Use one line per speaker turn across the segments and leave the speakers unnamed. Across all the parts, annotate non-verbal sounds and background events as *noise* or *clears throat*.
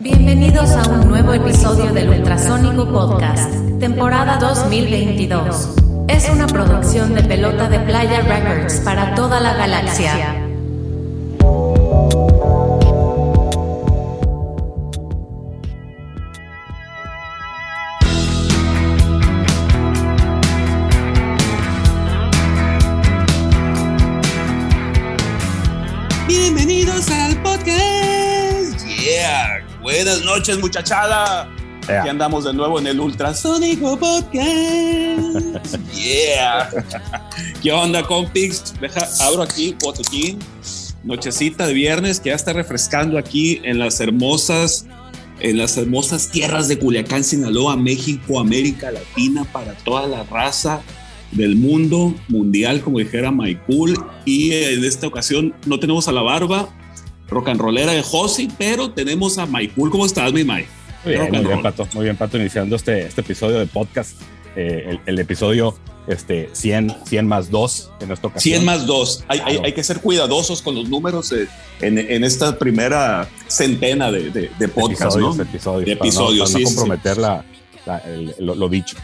Bienvenidos a un nuevo episodio del Ultrasónico Podcast, temporada 2022. Es una producción de Pelota de Playa Records para toda la galaxia.
Noches, muchachada.
Yeah.
Aquí andamos de nuevo en el Ultrasónico Podcast. *laughs* yeah. ¿Qué onda, compix? Deja, abro aquí, botequín. Nochecita de viernes que ya está refrescando aquí en las hermosas, en las hermosas tierras de Culiacán, Sinaloa, México, América Latina, para toda la raza del mundo mundial, como dijera Maikul. Y en esta ocasión no tenemos a la barba rock and rollera de Josi, pero tenemos a Maikul. ¿Cómo estás, mi Mai?
Muy bien, muy bien. Pato. Muy bien, Pato, iniciando este, este episodio de podcast. eh, el, el episodio este, 100, 100 más 2 en esta ocasión.
100 más 2. Hay, hay-
Claro.
hay que ser cuidadosos con los números eh, en, en esta primera centena de, de, de podcast,
episodios,
¿no?
episodios,
De
para no-
episodios,
para no,
sí, sí,
comprometer la, la- el- lo, lo dicho.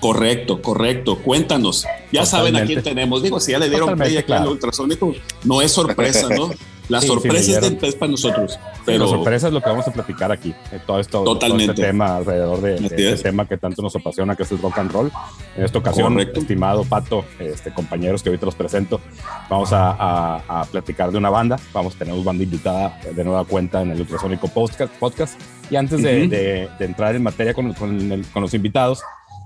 Correcto, correcto. Cuéntanos. Ya saben a quién
Totalmente.
tenemos. Digo, si ya le dieron
Totalmente,
play aquí al
claro.
ultrasónico, no es sorpresa, ¿no? *laughs* La
Sí, sí,
sorpresa es, para nosotros.
Pero la sorpresa es lo que vamos a platicar aquí. eh, todo esto, todo
Totalmente.
este tema alrededor de, de este
es.
tema que tanto nos apasiona, que es el rock and roll. En esta ocasión,
Correcto.
estimado Pato, este, compañeros que ahorita los presento, vamos a, a- a platicar de una banda. Vamos, tenemos banda invitada de nueva cuenta en el Ultrasónico Podcast. podcast. Y antes de,
Ujú.
de- de entrar en materia con, con el- con los invitados,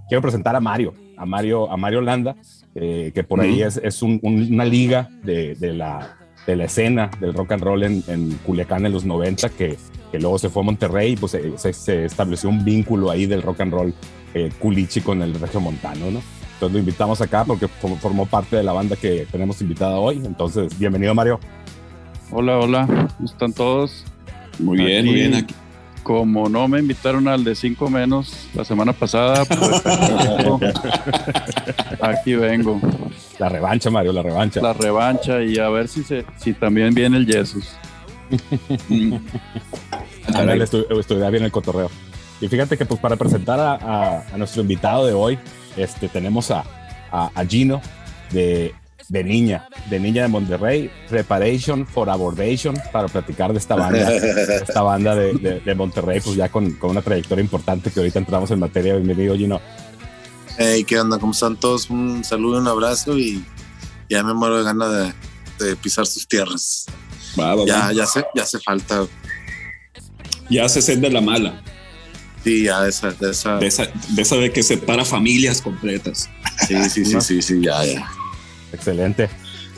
quiero presentar a Mario, a Mario, a Mario Landa, eh, que por ahí
Ujú.
es, es un- un- una liga de, de la, de la escena del rock and roll en, en Culiacán en los 90, que, que luego se fue a Monterrey y pues se, se- se estableció un vínculo ahí del rock and roll eh, culichi con el regio montano, ¿no? Entonces lo invitamos acá porque fo- formó parte de la banda que tenemos invitada hoy. Entonces, bienvenido Mario.
Hola, hola, ¿cómo están todos?
muy bien, muy bien. Aquí.
Como no me invitaron al de 5 menos la semana pasada, pues *laughs* aquí vengo.
La revancha, Mario, la revancha.
La revancha y a ver si, se, si también viene el Jesus. *laughs*
Ándale, estu- estudiar bien el cotorreo. Y fíjate que pues para presentar a, a- a nuestro invitado de hoy, este, tenemos a, a- Gino de, de Niña, de Niña de Monterrey, Preparation for Abordation, para platicar de esta banda, *laughs* esta banda de, de- de Monterrey, pues ya con, con una trayectoria importante que ahorita entramos en materia. Bienvenido, Gino.
Hey, ¿qué onda? ¿Cómo están todos? Un saludo, un abrazo y ya me muero de ganas de, de pisar sus tierras.
Va, va, va.
Ya, ya hace, ya hace falta.
Ya se sed de la mala.
Sí, ya de esa, de esa.
De esa, de esa de que separa familias completas.
Sí, sí, sí, *laughs* sí, sí, ya, ya.
Excelente,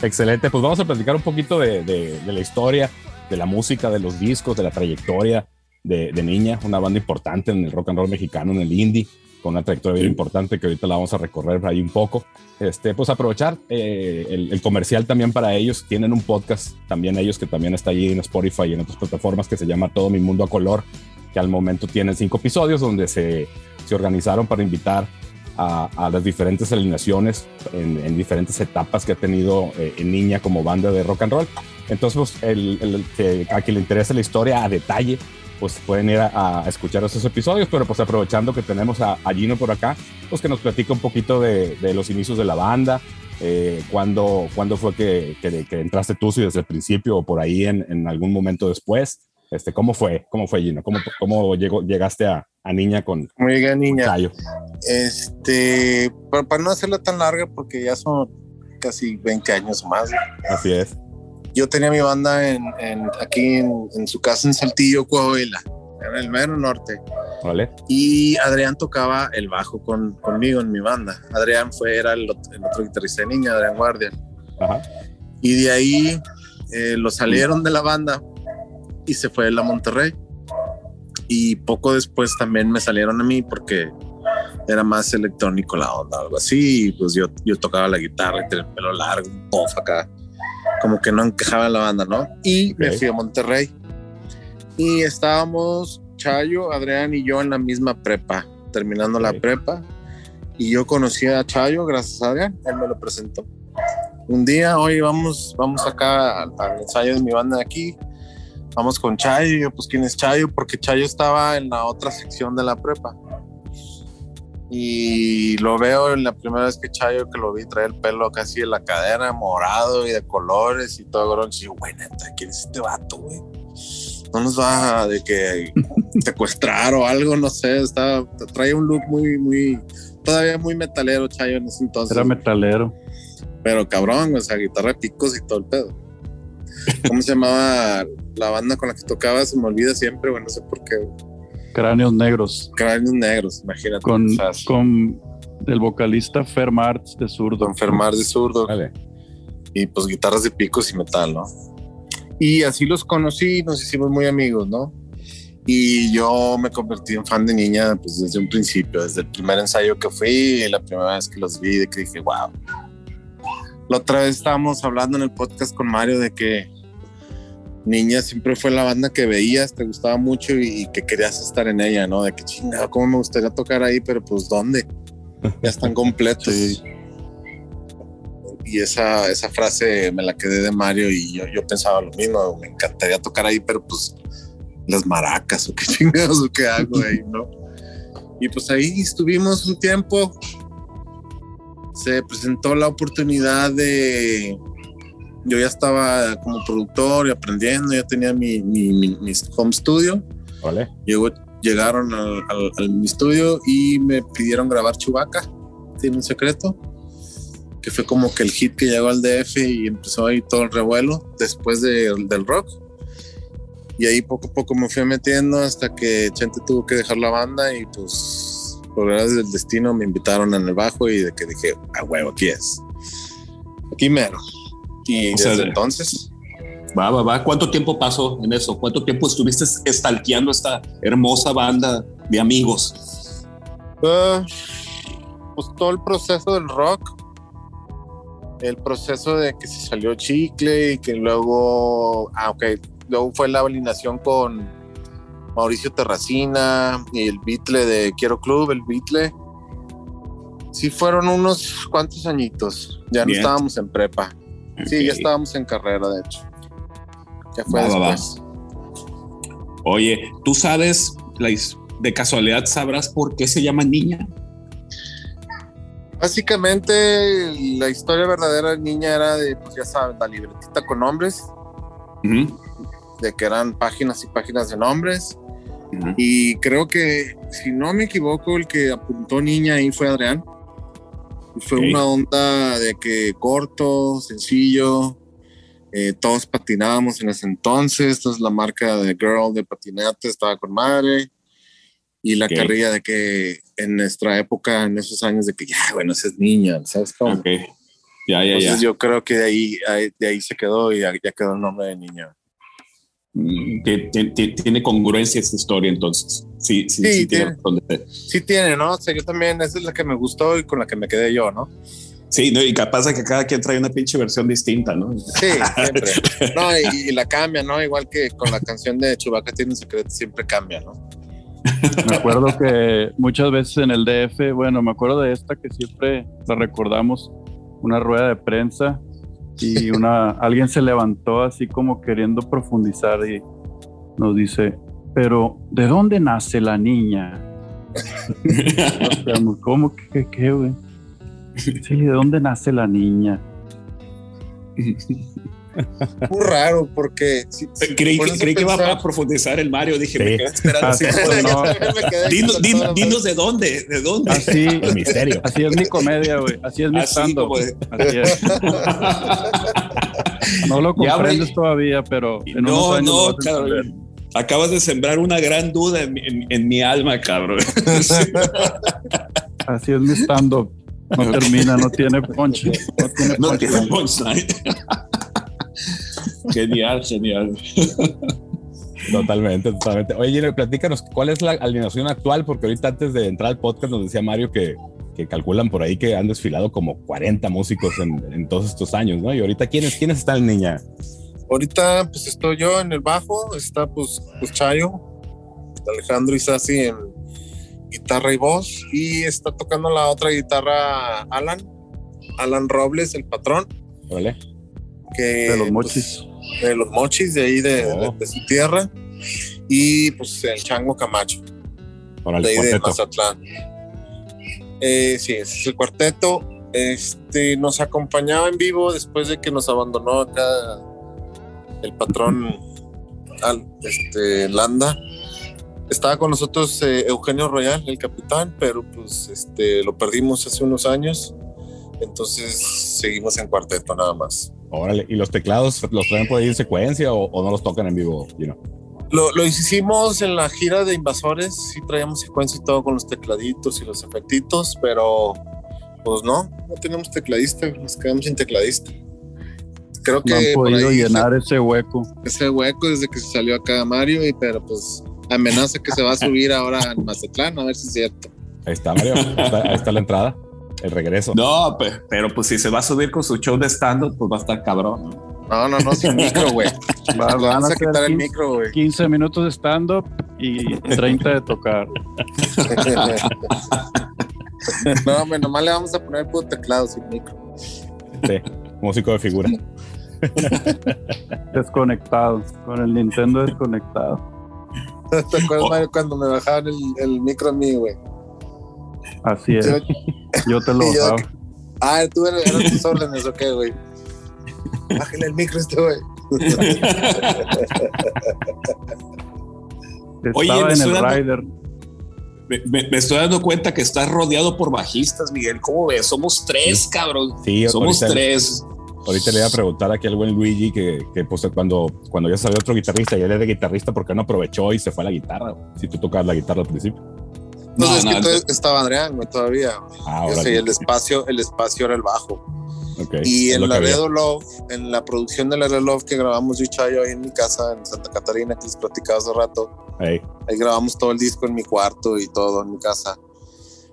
excelente. Pues vamos a platicar un poquito de, de- de la historia, de la música, de los discos, de la trayectoria de, de Niña, una banda importante en el rock and roll mexicano, en el indie, con una trayectoria bien importante que ahorita la vamos a recorrer ahí un poco. Este, pues aprovechar eh, el, el comercial también para ellos. Tienen un podcast también ellos que también está allí en Spotify y en otras plataformas que se llama Todo Mi Mundo a Color, que al momento tienen cinco episodios donde se, se organizaron para invitar a, a las diferentes alineaciones en, en diferentes etapas que ha tenido eh, en Niña como banda de rock and roll. Entonces, pues, el, el que, a quien le interese la historia a detalle, pues pueden ir a, a escuchar esos episodios, pero pues aprovechando que tenemos a, a Gino por acá, pues que nos platica un poquito de, de los inicios de la banda, eh, cuándo, cuándo fue que, que- que entraste tú, si desde el principio o por ahí en, en algún momento después. Este, ¿Cómo fue? ¿Cómo fue, Gino? ¿Cómo, cómo llegó, llegaste a, a Niña con
Muy bien, niña.
Chayo?
Este, para, para no hacerla tan larga, porque ya son casi 20 años más.
Así es.
Yo tenía mi banda en, en- aquí en, en su casa en Saltillo, Coahuila, en el mero norte.
¿Vale?
Y Adrián tocaba el bajo con, conmigo en mi banda. Adrián fue, era el, el otro guitarrista de niña, Adrián Guardia.
Ajá.
Y de ahí eh, lo salieron de la banda y se fue a Monterrey. Y poco después también me salieron a mí porque era más electrónico la onda, algo así. Y pues yo, yo tocaba la guitarra y tenía el pelo largo, un puff acá. Como que no encajaba en la banda, ¿no? Y me fui a Monterrey. Y estábamos Chayo, Adrián y yo en la misma prepa, terminando la prepa. Y yo conocí a Chayo gracias a Adrián, él me lo presentó. un día, oye, vamos, vamos acá al, al ensayo de mi banda de aquí, vamos con Chayo, y yo, pues, ¿quién es Chayo? Porque Chayo estaba en la otra sección de la prepa. Y lo veo en la primera vez que Chayo que lo vi trae el pelo casi en la cadera, morado y de colores y todo. Y yo, güey, neta, ¿quién es este vato, güey? No nos va de que *laughs* secuestrar o algo, no sé. Está, trae un look muy, muy, todavía muy metalero, Chayo, en ese entonces.
Era metalero.
Pero cabrón, o sea, guitarra de picos y todo el pedo. ¿Cómo se llamaba la banda con la que tocaba? Se me olvida siempre, güey, no sé por qué. güey.
Cráneos negros.
Cráneos negros, imagínate.
Con, con el vocalista Fer Martz de zurdo.
enfermar de zurdo.
Vale.
y pues guitarras de picos y metal, ¿no? Y así los conocí, nos hicimos muy amigos, ¿no? Y yo me convertí en fan de niña pues desde un principio, desde el primer ensayo que fui, la primera vez que los vi, de que dije, wow. La otra vez estábamos hablando en el podcast con Mario de que Niña siempre fue la banda que veías, te gustaba mucho y, y que querías estar en ella, ¿no? De que chingada, cómo me gustaría tocar ahí, pero pues ¿dónde? *laughs* Ya están completos. Y esa, esa frase me la quedé de Mario y yo, yo pensaba lo mismo, me encantaría tocar ahí, pero pues las maracas o qué *laughs* chingados o qué hago ahí, ¿no? Y pues ahí estuvimos un tiempo. Se presentó la oportunidad de... Yo ya estaba como productor y aprendiendo, ya tenía mi, mi, mi- home studio.
Vale.
Llegó, llegaron al, al- al mi estudio y me pidieron grabar Chubaca. Tiene un secreto. Que fue como que el hit que llegó al DF y empezó ahí todo el revuelo después de- del rock. Y ahí poco a poco me fui metiendo hasta que Chente tuvo que dejar la banda y pues por gracias del destino me invitaron en el bajo y de que dije, a huevo, aquí es. Aquí mero. Y
O sea,
desde
de-
entonces,
Va, va, va. ¿Cuánto tiempo pasó en eso? ¿Cuánto tiempo estuviste estalqueando esta hermosa banda de amigos?
Ah, pues todo el proceso del rock, el proceso de que se salió Chicle y que luego, ah, ok, luego fue la alineación con Mauricio Terracina y el Beatle de Quiero Club, el Beatle. Sí, fueron unos cuantos añitos. Ya no estábamos en prepa. Sí, ya estábamos en carrera, de hecho. Ya fue
Va, va, va.
después.
Oye, ¿tú sabes, de casualidad sabrás por qué se llama niña?
Básicamente, la historia verdadera de niña era de, pues ya saben, la libretita con nombres. De que eran páginas y páginas de nombres. Y creo que, si no me equivoco, el que apuntó niña ahí fue Adrián. Fue una onda de que corto, sencillo. eh, todos patinábamos en ese entonces. Entonces la marca de Girl de patinate estaba con madre. Y la
Ok.
carrilla de que en nuestra época, en esos años, de que ya, bueno, esa es niña, ¿sabes cómo?
Ok. Ya, ya, ya.
Entonces yo creo que de ahí, de ahí se quedó y ya, ya quedó el nombre de niña.
Ti- Tiene congruencia esta historia, entonces. Sí, sí,
Sí,
sí, tiene
tiene.
razón de ser.
Sí tiene, ¿no? O sea, yo también, esa es la que me gustó y con la que me quedé yo, ¿no?
Sí, no, y capaz de que cada quien trae una pinche versión distinta, ¿no?
Sí, *laughs* siempre. No, y, y la cambia, ¿no? Igual que con la canción de Chubaca tiene un secreto, siempre cambia, ¿no?
Me acuerdo que muchas veces en el DF, bueno, me acuerdo de esta que siempre la recordamos, una rueda de prensa y una alguien se levantó así como queriendo profundizar y nos dice, pero ¿de dónde nace la niña? *laughs* ¿Cómo que qué, güey? Sí, ¿de dónde nace la niña? *laughs*
Muy raro, porque. si- si
creí que, creí que iba a profundizar el Mario. Dije,
Sí.
me quedé esperando. Así,
sí,
pues,
no. *laughs*
Me
dinos, din- de dónde, de dónde.
Así,
El *laughs* misterio.
así es mi comedia, güey. Así es mi
de-
Así es. *laughs* No lo comprendes todavía, pero en unos
No,
años lo
no, cabrón. Acabas de sembrar una gran duda en, mi- en- en mi alma, cabrón.
Así es mi stand-up. No termina, no tiene punch. No tiene
No
punch.
tiene punchline. Genial, genial.
Totalmente, totalmente. Oye, Gino, platícanos, ¿cuál es la alineación actual? Porque ahorita antes de entrar al podcast nos decía Mario que, que calculan por ahí que han desfilado como 40 músicos en, en todos estos años, ¿no? Y ahorita, ¿quiénes, quiénes están, niña?
Ahorita, pues estoy yo en el bajo, está pues, pues Chayo, Alejandro Isasi en guitarra y voz, y está tocando la otra guitarra Alan, Alan Robles, el patrón.
Órale.
Que
De los
pues,
mochis.
de los mochis de ahí de,
Oh.
de- de su tierra y pues el chango Camacho de ahí de. Mazatlán. Eh, sí, ese es el cuarteto. Este nos acompañaba en vivo después de que nos abandonó acá el patrón al, este, Landa. Estaba con nosotros eh, Eugenio Royal, el capitán, pero pues este, lo perdimos hace unos años. Entonces seguimos en cuarteto nada más.
Órale. ¿Y los teclados los traen por ahí en secuencia o, o no los tocan en vivo? You know?
Lo, lo hicimos en la gira de Invasores, sí traíamos secuencia y todo con los tecladitos y los efectitos, pero pues no, no tenemos tecladista, nos quedamos sin tecladista. Creo que
No han podido
ahí
llenar ese hueco.
ese hueco desde que se salió acá Mario, y pero pues amenaza que se va a subir ahora en Mazatlán, a ver si es cierto.
Ahí está, Mario. Ahí está, ahí está la entrada. El regreso.
No, pe- pero pues si se va a subir con su show de stand-up, pues va a estar cabrón. ¿no?
No, no, no, sin micro, *laughs* güey.
Van
Vamos a quitar el
15
micro, güey.
15 minutos de stand-up y 30 de tocar. *laughs*
no, hombre, nomás le vamos a poner puro teclado sin micro.
Sí, músico de figura. *laughs*
Desconectado. Con el Nintendo desconectado.
¿Te acuerdas,
Oh.
Mario, cuando me bajaban el, el micro a mí, güey?
Así es.
Yo-
Yo te *laughs* lo bajaba.
Ah, tú eras, eran tus órdenes, ¿o qué, güey? Bájale el micro a este, güey. *laughs*
Oye,
Estaba
me
en el
estoy dando-
rider.
Me, me- me estoy dando cuenta que estás rodeado por bajistas, Miguel. ¿Cómo ves? Somos tres, cabrón.
Sí,
Somos
ahorita,
tres.
ahorita le iba a preguntar aquí al buen Luigi que, que pues cuando, cuando ya salió otro guitarrista y él de guitarrista, ¿por qué no aprovechó y se fue a la guitarra? Si tú tocabas la guitarra al principio.
No,
No,
es
no,
que entonces
ento-
estaba Adrián, güey, todavía.
Ah,
Yo sé, el espacio, el espacio era el bajo.
Ok,
Y en. Laredo Love, en la producción de Laredo Love que grabamos yo y Chayo ahí en mi casa en Santa Catarina, que les platicaba hace rato,
Ey,
ahí grabamos todo el disco en mi cuarto y todo en mi casa.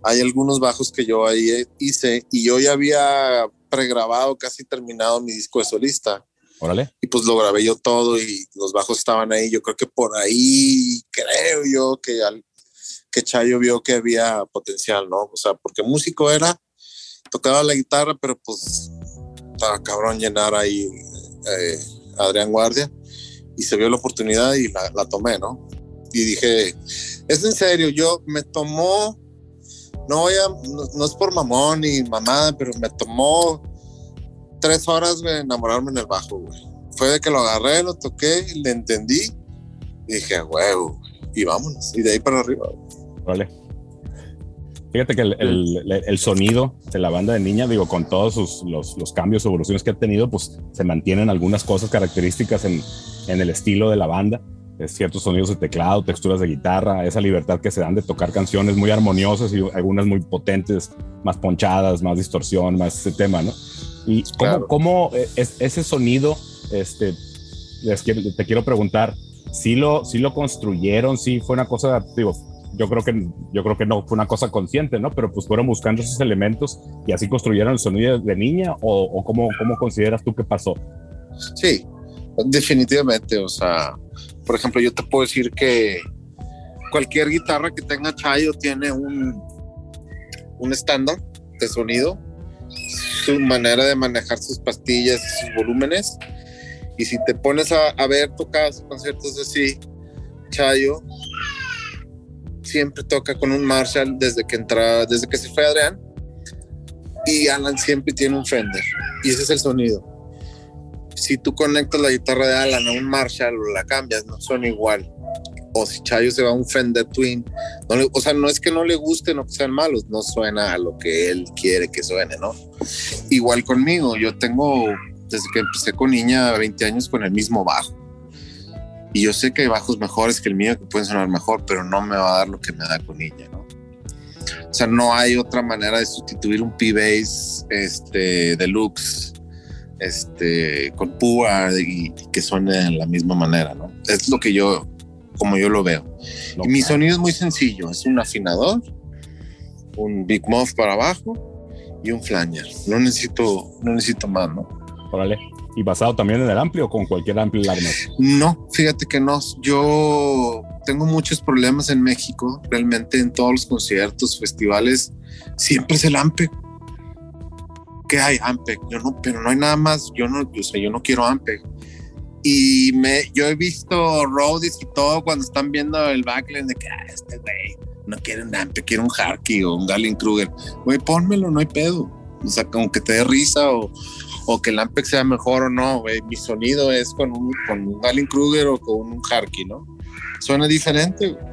Hay algunos bajos que yo ahí eh, hice y yo ya había pregrabado, casi terminado mi disco de solista.
órale.
y pues lo grabé yo todo y los bajos estaban ahí. Yo creo que por ahí creo yo que, al, que Chayo vio que había potencial, ¿no? O sea, porque músico era, tocaba la guitarra, pero pues estaba cabrón llenar ahí eh, Adrián Guardia y se vio la oportunidad y la, la tomé, ¿no? Y dije, es en serio, yo me tomó, no voy a, no, no es por mamón ni mamada, pero me tomó tres horas de enamorarme en el bajo, güey. Fue de que lo agarré, lo toqué, le entendí y dije, huevo, y vámonos. Y de ahí para arriba.
Órale. Fíjate que el, el- el- sonido de la banda de niña, digo, con todos sus, los, los cambios, evoluciones que ha tenido, pues se mantienen algunas cosas características en, en el estilo de la banda. Eh, ciertos sonidos de teclado, texturas de guitarra, esa libertad que se dan de tocar canciones muy armoniosas y algunas muy potentes, más ponchadas, más distorsión, más ese tema, ¿no? Y cómo,
Claro.
cómo, eh, es, ese sonido, este, les quiero- te quiero preguntar, si lo, si lo construyeron, si fue una cosa, digo, yo creo que yo creo que no fue una cosa consciente, ¿no? Pero pues fueron buscando esos elementos y así construyeron el sonido de niña o, o cómo, cómo consideras tú que pasó.
Sí, definitivamente. O sea, por ejemplo, yo te puedo decir que cualquier guitarra que tenga Chayo tiene un, un estándar de sonido, su manera de manejar sus pastillas y sus volúmenes. Y si te pones a, a ver tocados conciertos así, Chayo siempre toca con un Marshall desde que entra, desde que se fue Adrián. Y Alan siempre tiene un Fender. Y ese es el sonido si tú conectas la guitarra de Alan a un Marshall o la cambias, no suena igual. O si Chayo se va a un Fender Twin, no o sea, no es que no le gusten o que sean malos, no suena a lo que él quiere que suene, ¿no? Igual conmigo, yo tengo, desde que empecé con niña, 20 años con el mismo bajo. Y yo sé que hay bajos mejores que el mío que pueden sonar mejor, pero no me va a dar lo que me da con niña, ¿no? O sea, no hay otra manera de sustituir un P-Bass este, deluxe este, con púa y, y que suene de la misma manera, ¿no? Es lo que yo, como yo lo veo. Y mi sonido es muy sencillo, es un afinador, un Big Muff para abajo y un flanger. No necesito, no necesito más, ¿no?
Órale. ¿Y basado también en el amplio o con cualquier amplio Larner?
No, fíjate que no. Yo tengo muchos problemas en México, realmente en todos los conciertos, festivales, siempre es el ampe. ¿qué hay? Ampeg. Yo no, pero no hay nada más. Yo no, o sea, yo no quiero Ampeg. Y me, yo he visto roadies y todo cuando están viendo el backline de que ah, este güey no quiere un Ampeg, quiere un Harky o un Galen Kruger. Güey, pónmelo, no hay pedo. O sea, como que te dé risa o, o que el Ampeg sea mejor o no, güey. Mi sonido es con un, con un Galen Kruger o con un Harky, ¿no? Suena diferente, güey.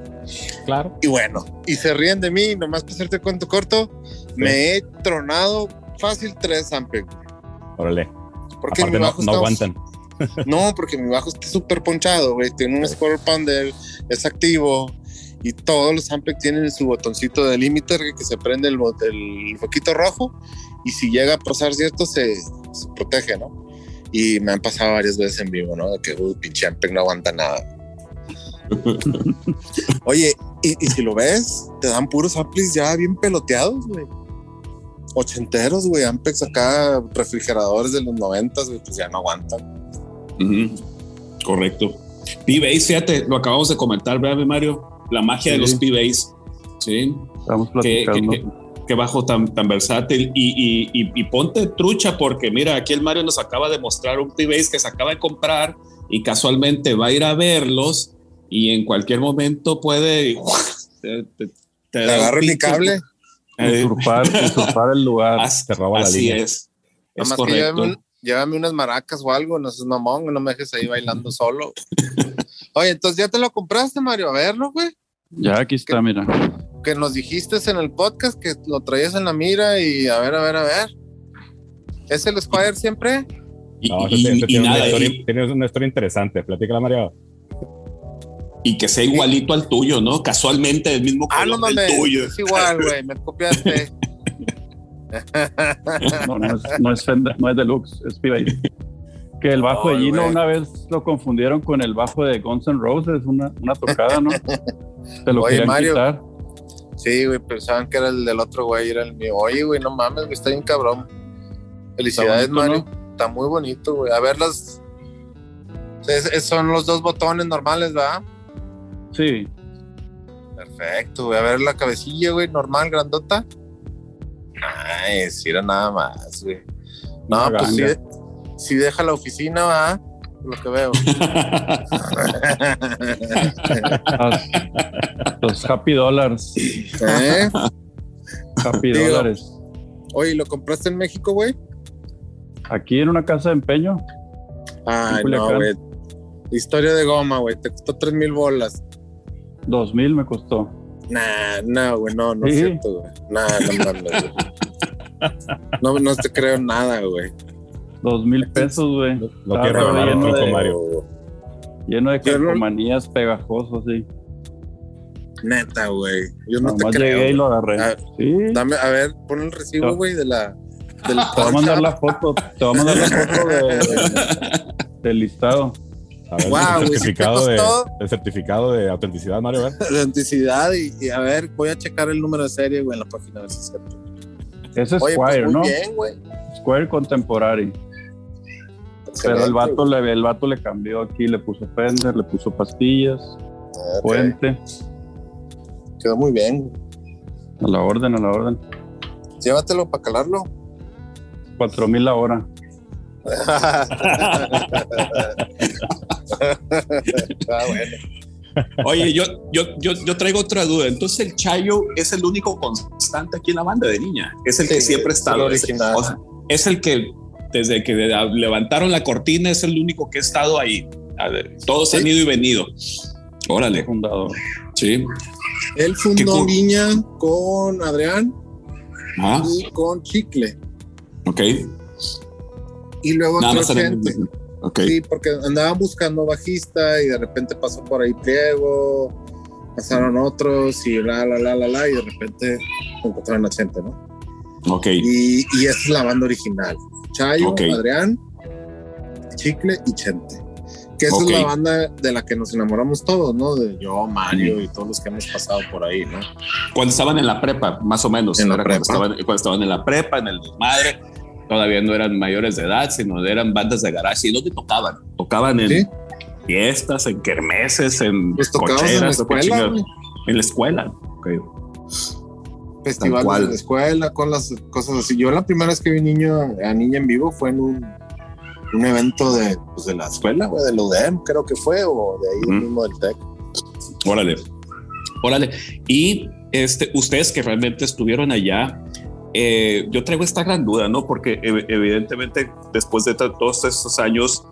Claro.
Y bueno, y se ríen de mí, nomás para hacerte cuento corto, me he tronado fácil tres Ampeg.
Órale.
Porque
Aparte
mi
no,
bajo
no
está-
aguantan. *laughs*
No, porque mi bajo está súper ponchado, güey. Tiene un square pounder, es activo. Y todos los Ampeg tienen su botoncito de limiter que se prende el, el foquito rojo. Y si llega a pasar cierto, se, se protege, ¿no? Y me han pasado varias veces en vivo, ¿no? De que, uy, pinche Ampeg no aguanta nada. *laughs* Oye, y, y si lo ves, te dan puros amplis ya bien peloteados, güey. Ochenteros, güey. Ampex acá, refrigeradores de los noventas, güey, pues ya no aguantan.
Ujú. Correcto. P-Base, fíjate, lo acabamos de comentar, ¿verdad, Mario? La magia de los P-Base. Sí.
Estamos
que,
platicando.
que- que bajo tan, tan versátil y, y- y- y ponte trucha porque mira, aquí el Mario nos acaba de mostrar un P-Base que se acaba de comprar y casualmente va a ir a verlos y en cualquier momento puede... *laughs* Te, te- te
mi cable.
Eh,
usurpar, *laughs* usurpar el lugar.
así,
te roba la línea.
es. Es
Nada más que
correcto.
llévame, un- llévame unas maracas o algo, no seas mamón, no me dejes ahí bailando solo. *laughs* Oye, entonces ya te lo compraste, Mario, a verlo, güey.
Ya aquí está, mira.
Que nos dijiste en el podcast que lo traías en la mira y a ver, a ver, a ver. ¿Es el Squire siempre?
Y,
No,
y- y
tiene, una
nada,
historia,
y-
tiene una historia interesante. Platícala, Mario.
y que sea igualito al tuyo, ¿no? Casualmente el mismo
Ah, no
color del tuyo.
es igual, *laughs* güey, me copiaste.
No, no es, no es Fender, no es Deluxe, es P-Bass. Que el bajo de Gino una vez lo confundieron con el bajo de Guns N' Roses, una, una tocada, ¿no? Te lo
Oye,
querían
Mario.
quitar.
Sí, güey, pensaban que era el del otro güey, era el mío. Oye, güey, no mames, güey, está bien cabrón. Felicidades,
Está bonito,
Mario. Está muy bonito, güey. A ver las. Es- es- son los dos botones normales, ¿verdad?
Sí,
Perfecto, güey. A ver la cabecilla, güey, normal, grandota. Ay, sí era nada más, güey. No, pues sí,
ganga.
sí deja la oficina, ¿verdad? Por Lo que veo. *laughs*
los Happy Dollars.
¿Eh?
Happy
Digo.
Dollars.
Oye, ¿lo compraste en México, güey?
Aquí en una casa de empeño.
Ay, no, güey. Historia de goma, güey. Te costó tres mil bolas.
Dos mil me costó.
Nah, no, güey, no, no es
Sí.
cierto, güey. Nah, no. No, no te creo nada, güey.
Dos mil pesos, güey.
Lo
Ah,
que
lleno de-
Mario.
Lleno de calcomanías pegajosos, sí.
Neta, güey. Yo no
Nomás
te creo.
llegué y
güey.
lo agarré.
Ah,
Sí.
Dame, a ver, pon el recibo, güey, de la. Del
Te voy a mandar la foto. Te voy a mandar la *laughs* foto de- del listado.
A ver, el
güey, ¿sí te
certificado, de, el certificado de autenticidad, Mario. a ver.
de autenticidad y, y a ver, voy a checar el número de serie, güey, en la página a ver si es cierto.
Ese es
Oye,
Squire,
pues muy
¿no?
bien, güey.
Square Contemporary. Pero el vato, le, el vato le cambió aquí, le puso Fender, le puso pastillas, puente.
Quedó muy bien.
A la orden, a la orden.
Llévatelo para calarlo.
Cuatro mil la hora. *laughs*
ah, bueno.
Oye, yo, yo, yo, yo traigo otra duda. Entonces, el Chayo es el único constante aquí en la banda de niña. Es el que siempre ha
es
o sea, es el que desde que levantaron la cortina es el único que ha estado ahí. Ver, todos
Sí.
han ido y venido. Órale,
Fundador.
sí.
Él fundó. Viña con Adrián
Ah,
y con Chicle.
ok.
Y luego
Nada más
gente.
Ok.
Sí, porque andaban buscando bajista y de repente pasó por ahí Pliego, pasaron otros y la, la, la, la, la, y de repente encontraron a gente, ¿no?
Ok.
Y, y esa es la banda original. Chayo. Adrián, Chicle y Chente. Que esa es la banda de la que nos enamoramos todos, ¿no? De yo, Mario y todos los que hemos pasado por ahí, ¿no?
Cuando estaban en la prepa, más o menos.
En la prepa.
Cuando, estaban, cuando estaban en la prepa, en el desmadre. Todavía no eran mayores de edad, sino eran bandas de garage. ¿Y dónde tocaban? Tocaban en
Sí.
fiestas, en kermeses, en
Pues tocabas en la
cocheras,
escuela.
En la escuela. Ok.
Festivales de la escuela, con las cosas así. Yo la primera vez que vi niño, a niña en vivo fue en un, un evento de, pues, de la escuela, güey, del UDEM, creo que fue, o de ahí
Ujú.
mismo del TEC.
Órale. Órale. Y este, ustedes que realmente estuvieron allá, eh, yo traigo esta gran duda, ¿no? Porque ev- evidentemente después de to- todos estos años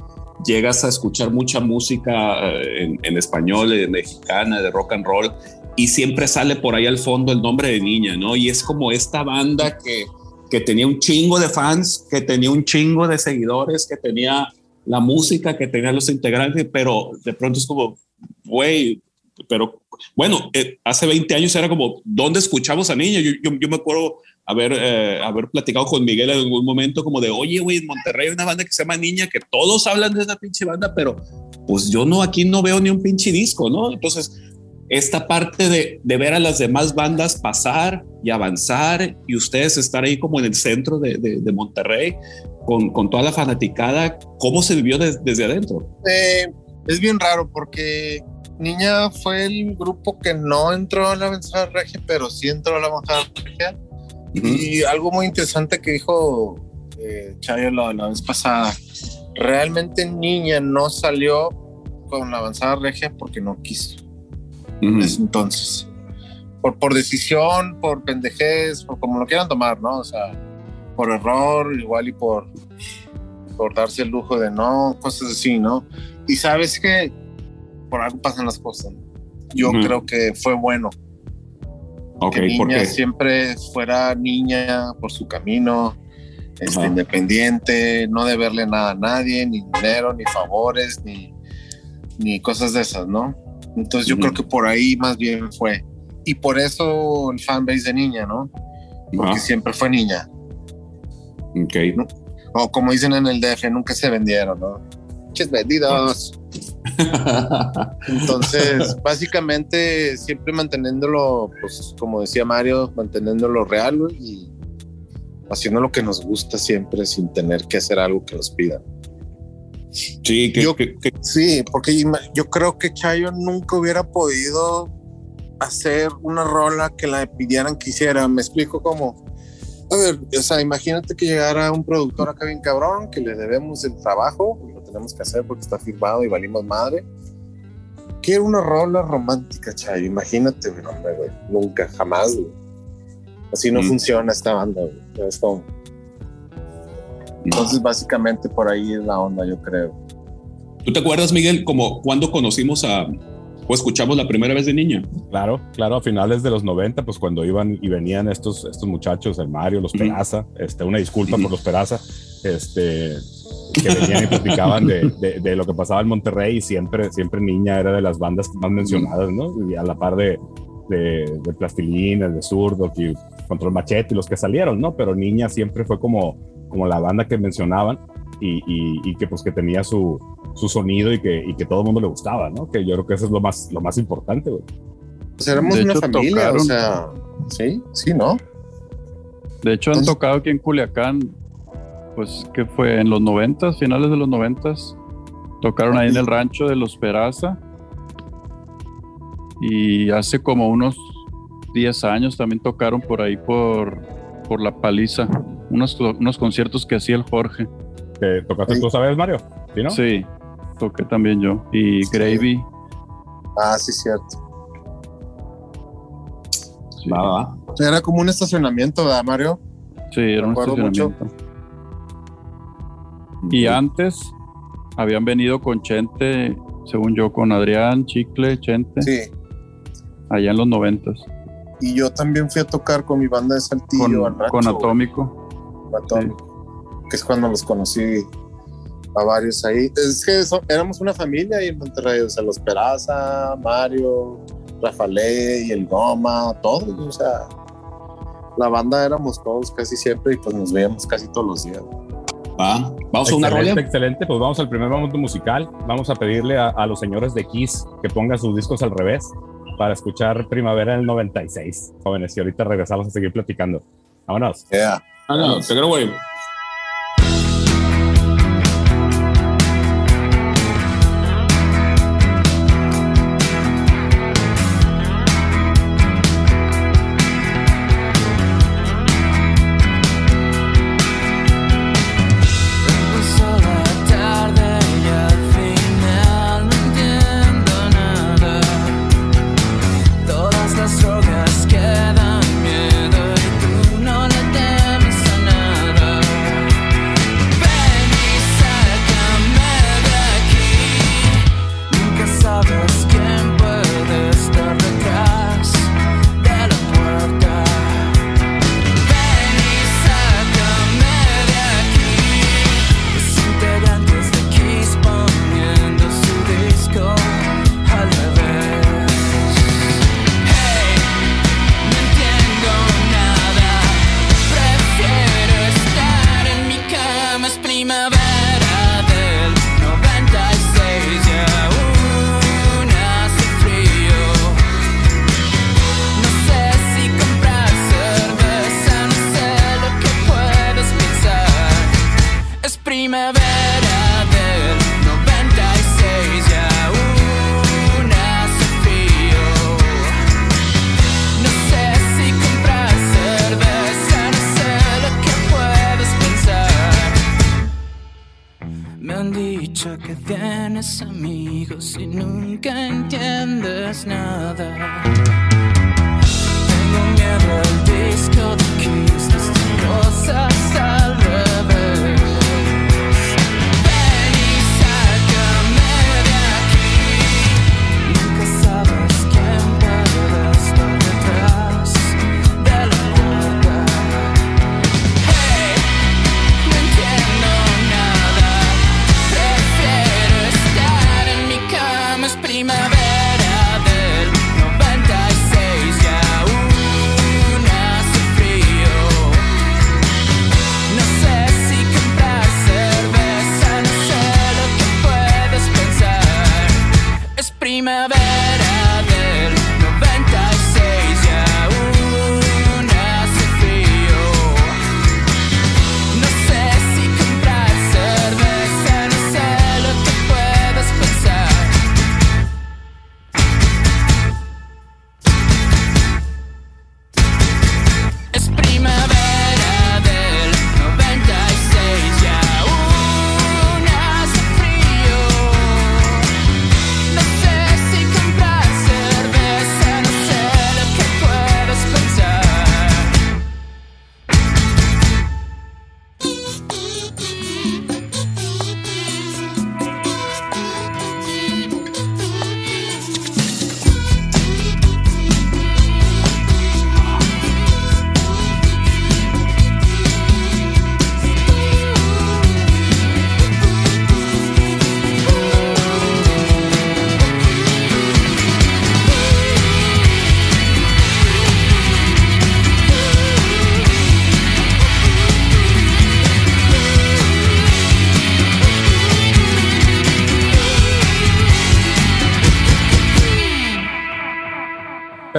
llegas a escuchar mucha música eh, en, en español, en mexicana, de rock and roll, y siempre sale por ahí al fondo el nombre de niña, ¿no? Y es como esta banda que, que tenía un chingo de fans, que tenía un chingo de seguidores, que tenía la música, que tenía los integrantes, pero de pronto es como, güey, pero bueno, eh, hace 20 años era como, ¿dónde escuchamos a niña? Yo, me acuerdo haber, eh, haber platicado con Miguel en algún momento como de, oye, güey, en Monterrey hay una banda que se llama Niña, que todos hablan de esa pinche banda, pero pues yo no, aquí no veo ni un pinche disco, ¿no? Entonces, esta parte de, de ver a las demás bandas pasar y avanzar y ustedes estar ahí como en el centro de, de, de Monterrey con, con, toda la fanaticada, ¿cómo se vivió de, desde adentro?
Eh, es bien raro porque Niña fue el grupo que no entró a la avanzada regia, pero sí entró a la avanzada regia. Uh -huh. Y algo muy interesante que dijo eh, Chayo la, la, vez pasada, realmente Niña no salió con la avanzada regia porque no quiso. Uh -huh. Desde entonces. Por, por decisión, por pendejez, por como lo quieran tomar, ¿no? O sea, por error, igual y por, por darse el lujo de no, cosas así, ¿no? Y sabes que por algo pasan las cosas. Yo uh -huh. creo que fue bueno.
Okay,
que niña siempre fuera niña por su camino, este, uh -huh. independiente, no deberle nada a nadie, ni dinero, ni favores, ni, ni cosas de esas, ¿no? Entonces yo uh -huh. creo que por ahí más bien fue. Y por eso el fanbase de niña, ¿no? Porque siempre fue niña.
Ok.
¿no? O como dicen en el DF, nunca se vendieron, ¿no? Ches vendidos. *laughs* Entonces, *laughs* básicamente, siempre manteniéndolo, pues, como decía Mario, manteniéndolo real y haciendo lo que nos gusta siempre sin tener que hacer algo que nos pidan.
Sí, que,
yo,
que, que...
sí, porque yo creo que Chayo nunca hubiera podido hacer una rola que la pidieran que hiciera. Me explico cómo. A ver, o sea, imagínate que llegara un productor acá bien cabrón, que le debemos el trabajo, lo tenemos que hacer porque está firmado y valimos madre. Quiero una rola romántica, Chayo. Imagínate, güey, güey. Nunca, jamás, güey. Así no mm. funciona esta banda, güey. Es como... Entonces, básicamente por ahí es la onda, yo creo.
¿Tú te acuerdas, Miguel, como cuando conocimos a, o escuchamos la primera vez de niña?
Claro, claro, a finales de los 90, pues cuando iban y venían estos, estos muchachos, el Mario, los Peraza, mm. este, una disculpa mm. por los Peraza, este, que venían y platicaban de, de, de, lo que pasaba en Monterrey y siempre, siempre Niña era de las bandas más mencionadas, ¿no? Y a la par de, de, de Plastilina, de Zurdo, y Control Machete y los que salieron, ¿no? Pero Niña siempre fue como, como la banda que mencionaban y, y, y que pues que tenía su, su sonido y que, y que todo el mundo le gustaba, ¿no? Que yo creo que eso es lo más, lo más importante, güey.
Pues éramos una familia, tocaron, o sea, sí, sí, ¿no?
De hecho, han Entonces, tocado aquí en Culiacán, pues, que fue en los noventas, finales de los noventas, tocaron ahí en el rancho de los Peraza y hace como unos 10 años también tocaron por ahí por, por La Paliza, unos, unos conciertos que hacía el Jorge.
¿Te tocaste tú, sabes, Mario? ¿Sí, no?
Sí, toqué también yo. Y sí. Gravy.
Ah, sí, cierto.
Sí. Va, va.
Era como un estacionamiento, ¿verdad, Mario?
Sí, era un estacionamiento. Mucho. Y antes habían venido con Chente, según yo, con Adrián, Chicle, Chente.
Sí.
Allá en los noventas.
Y yo también fui a tocar con mi banda de Saltillo.
Con, rancho, con Atómico.
Sí. Que es cuando los conocí a varios ahí. Es que so, éramos una familia ahí en Monterrey. O sea, los Peraza, Mario, Rafale y el Goma, todos. O sea, la banda éramos todos casi siempre y pues nos veíamos casi todos los días.
Va, vamos a una rola.
Excelente, pues vamos al primer momento musical. Vamos a pedirle a, a los señores de Kiss que pongan sus discos al revés para escuchar Primavera del 96, jóvenes. Y ahorita regresamos a seguir platicando. Vámonos.
Yeah.
Ah, no, te creo,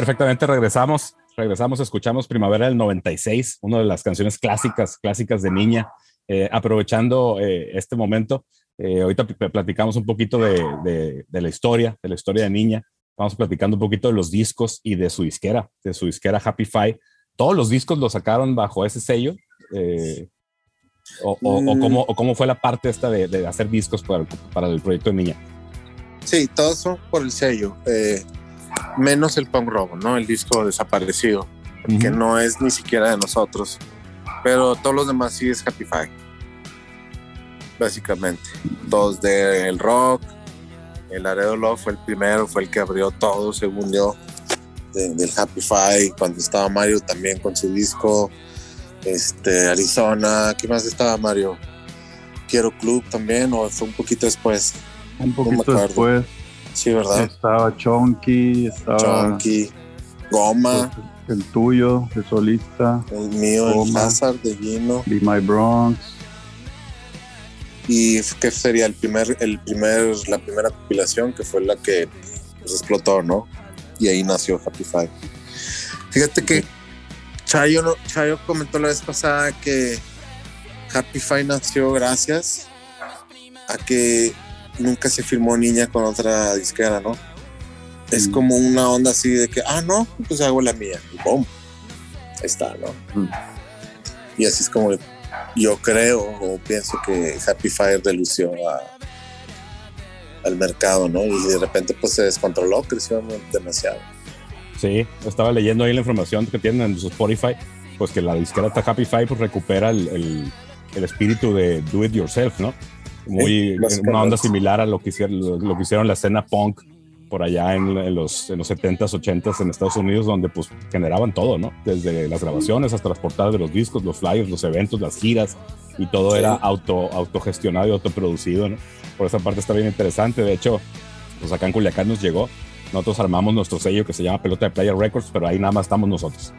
Perfectamente, regresamos. Regresamos, escuchamos Primavera del 96, una de las canciones clásicas, clásicas de niña. Eh, aprovechando eh, este momento, eh, ahorita pl- platicamos un poquito de, de- de la historia, de la historia de niña. Vamos platicando un poquito de los discos y de su disquera, de su disquera Happy Five. Todos los discos los sacaron bajo ese sello. eh, o, o- o
Mm.
cómo, o cómo fue la parte esta de, de hacer discos para, para el proyecto de niña.
Sí, todos son por el sello. Menos el Punk Robo, ¿no? El disco desaparecido, que no es ni siquiera de nosotros. Pero todos los demás sí es Happy Five. Básicamente. Todos del rock. El Laredo Love fue el primero, fue el que abrió todo, según yo, de- del Happy Five. Cuando estaba Mario también con su disco. Este, Arizona. ¿Qué más estaba Mario? Quiero Club también, o fue un poquito después.
Un poquito después
Sí, ¿verdad?
estaba Chonky, estaba
Chunky, Goma,
el tuyo, de solista,
el mío, el. Hazard de Gino.
Be My Bronx.
Y que sería el primer, el primer, la primera compilación que fue la que pues, explotó, ¿no? Y ahí nació Happy Five. Fíjate que Chayo, no- Chayo comentó la vez pasada que Happy Five nació gracias a que nunca se firmó niña con otra disquera, ¿no? Es
Mm.
como una onda así de que, ah, no, pues hago la mía. Y boom, ahí está, ¿no?
Mm.
Y así es como yo creo o pienso que Happy Fire delució a- al mercado, ¿no? Y de repente pues se descontroló, creció demasiado.
Sí, estaba leyendo ahí la información que tienen en su Spotify, pues que la disquera Happy Five pues recupera el, el- el espíritu de do it yourself, ¿no? Muy una onda similar a lo que hicieron, lo, lo que hicieron la escena punk por allá en, en los, en los 70s, 80s en Estados Unidos, donde pues generaban todo, ¿no? Desde las grabaciones hasta las portadas de los discos, los flyers, los eventos, las giras, y todo
Sí.
era auto, autogestionado y autoproducido, ¿no? Por esa parte está bien interesante. De hecho, pues acá en Culiacán nos llegó. Nosotros armamos nuestro sello que se llama Pelota de Playa Records, pero ahí nada más estamos nosotros.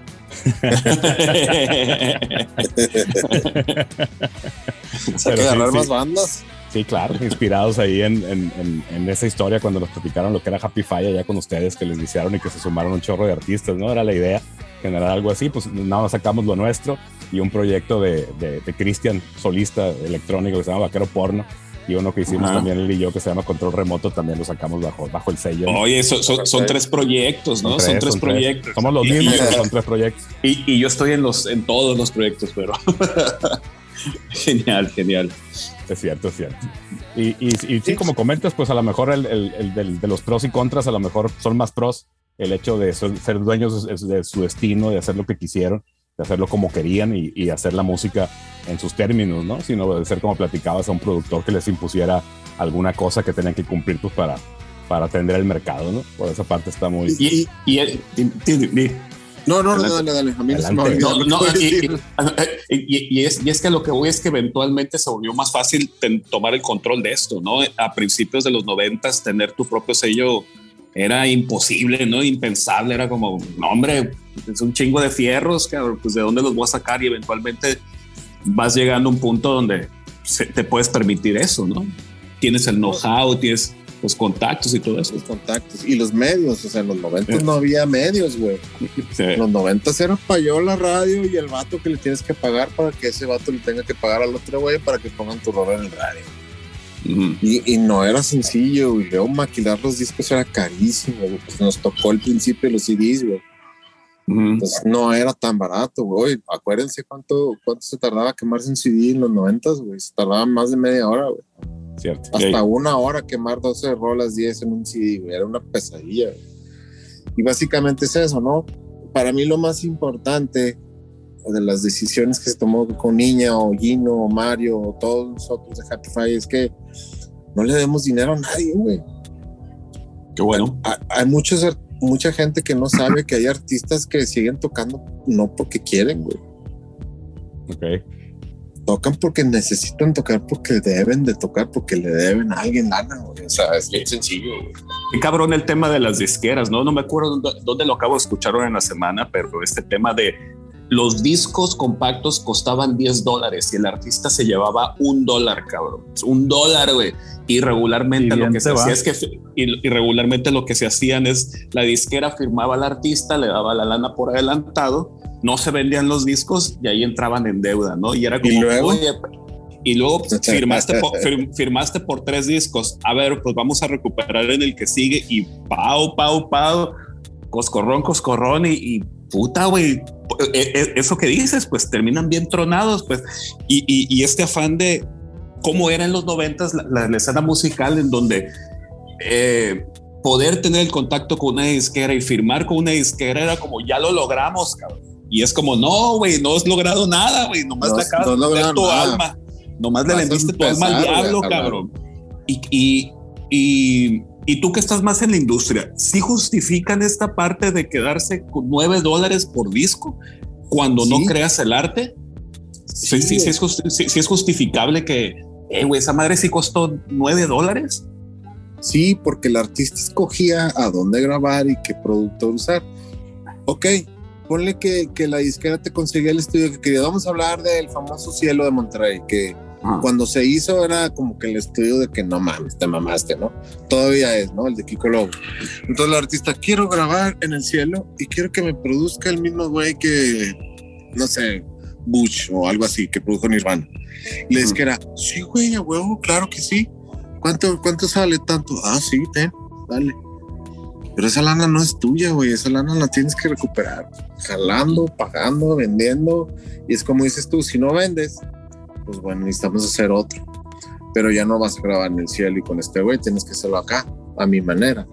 Hay que agarrar
sí.
más bandas.
Sí, claro, inspirados ahí en, en- en- en esa historia cuando nos platicaron lo que era Happy Fire allá con ustedes, que les hicieron y que se sumaron un chorro de artistas, ¿no? Era la idea, generar algo así, pues nada más sacamos lo nuestro y un proyecto de, de, de Cristian, solista electrónico que se llama Vaquero Porno, y uno que hicimos
Ajá.
también él y yo que se llama Control Remoto, también lo sacamos bajo, bajo el sello.
Oye, son, son- son tres proyectos, ¿no? Son tres,
son
proyectos.
Somos los mismos,
y-
pero son tres proyectos.
Y, y yo estoy en los en todos los proyectos, pero *laughs* genial, genial.
Es cierto, es cierto. Y, y, y sí, como comentas, pues a lo mejor el, el- el del- de los pros y contras, a lo mejor son más pros el hecho de ser, ser dueños de, su destino, de hacer lo que quisieron, de hacerlo como querían y, y hacer la música en sus términos, ¿no? Sino de ser como platicabas a un productor que les impusiera alguna cosa que tenían que cumplir pues para, para atender el mercado, ¿no? Por esa parte está muy...
Y- y- y-
No, no, no, dale, dale. A mí no
Adelante.
No, no, *laughs* y, y- y- es, y es que lo que voy es que eventualmente se volvió más fácil ten- tomar el control de esto, ¿no? A principios de los noventas, tener tu propio sello era imposible, ¿no? Impensable, era como, no, hombre, es un chingo de fierros, cabrón, pues de dónde los voy a sacar y eventualmente vas llegando a un punto donde se- te puedes permitir eso, ¿no? Tienes el know-how, tienes los contactos y todo eso.
Los contactos y los medios, o sea, en los 90
Eh.
no había medios, güey.
Sí.
En los 90 era payola radio y el vato que le tienes que pagar para que ese vato le tenga que pagar al otro güey para que pongan tu rola en el radio. Y, y no era sencillo, güey. Luego maquilar los discos era carísimo, güey. Pues nos tocó el principio de los CDs, güey. Entonces no era tan barato, güey. Acuérdense cuánto, cuánto se tardaba quemarse un CD en los 90, güey. Se tardaba más de media hora, güey.
Cierto.
Hasta una hora quemar 12 rolas, 10 en un CD, güey. Era una pesadilla, güey. Y básicamente es eso, ¿no? Para mí lo más importante de las decisiones que se tomó con Niña o Gino o Mario o todos nosotros de Happy Five es que no le demos dinero a nadie, güey.
Qué bueno.
Hay- Hay muchos, mucha gente que no sabe que hay artistas que siguen tocando no porque quieren, güey.
Ok.
Tocan porque necesitan tocar, porque deben de tocar, porque le deben a alguien lana, güey. O sea, es bien sencillo, güey.
Qué cabrón el tema de las disqueras, ¿no? No me acuerdo dónde, dónde lo acabo de escuchar ahora en la semana, pero este tema de los discos compactos costaban 10 dólares y el artista se llevaba un dólar, cabrón. Un dólar, güey. Y regularmente
Y
lo que se
va.
hacía es que y, y regularmente lo que se hacían es la disquera firmaba al artista, le daba la lana por adelantado, no se vendían los discos y ahí entraban en deuda, ¿no? Y era como,
¿Y luego?
oye, y luego pues, *laughs* firmaste por, *laughs* fir- firmaste por tres discos. A ver, pues vamos a recuperar en el que sigue y pau, pau, pau, coscorrón, coscorrón y, y puta, güey. E- e- Eso que dices, pues terminan bien tronados, pues. Y, y- y este afán de cómo era en los noventas la, la- la escena musical en donde eh, poder tener el contacto con una disquera y firmar con una disquera era como ya lo logramos, cabrón. Y es como, no, güey, no has logrado nada, güey, nomás
No
le acabas
no
de vender tu
nada.
alma, nomás le
Vas
vendiste tu alma al diablo, cabrón. Y, y, y, y tú que estás más en la industria, ¿sí justifican esta parte de quedarse con nueve dólares por disco cuando no
Sí.
creas el arte? Sí, sí, sí, es, justi- sí- es justificable que, eh, güey, esa madre sí costó nueve dólares.
Sí, porque el artista escogía a dónde grabar y qué productor usar. Ok, ponle que, que la disquera te conseguía el estudio que quería. Vamos a hablar del famoso cielo de Monterrey, que
Ajá.
cuando se hizo era como que el estudio de que no mames, te mamaste, ¿no? Todavía es, ¿no? El de Kiko Lobo. Entonces el artista, quiero grabar en el cielo y quiero que me produzca el mismo güey que, no sé, Bush o algo así, que produjo Nirvana. Y la disquera, sí, güey, a huevo, claro que sí. ¿Cuánto, ¿Cuánto sale tanto? Ah, sí, ten, dale. Pero esa lana no es tuya, güey. Esa lana la tienes que recuperar. Jalando, pagando, vendiendo. Y es como dices tú, si no vendes, pues bueno, necesitamos hacer otro. Pero ya no vas a grabar en el cielo y con este güey, tienes que hacerlo acá, a mi manera.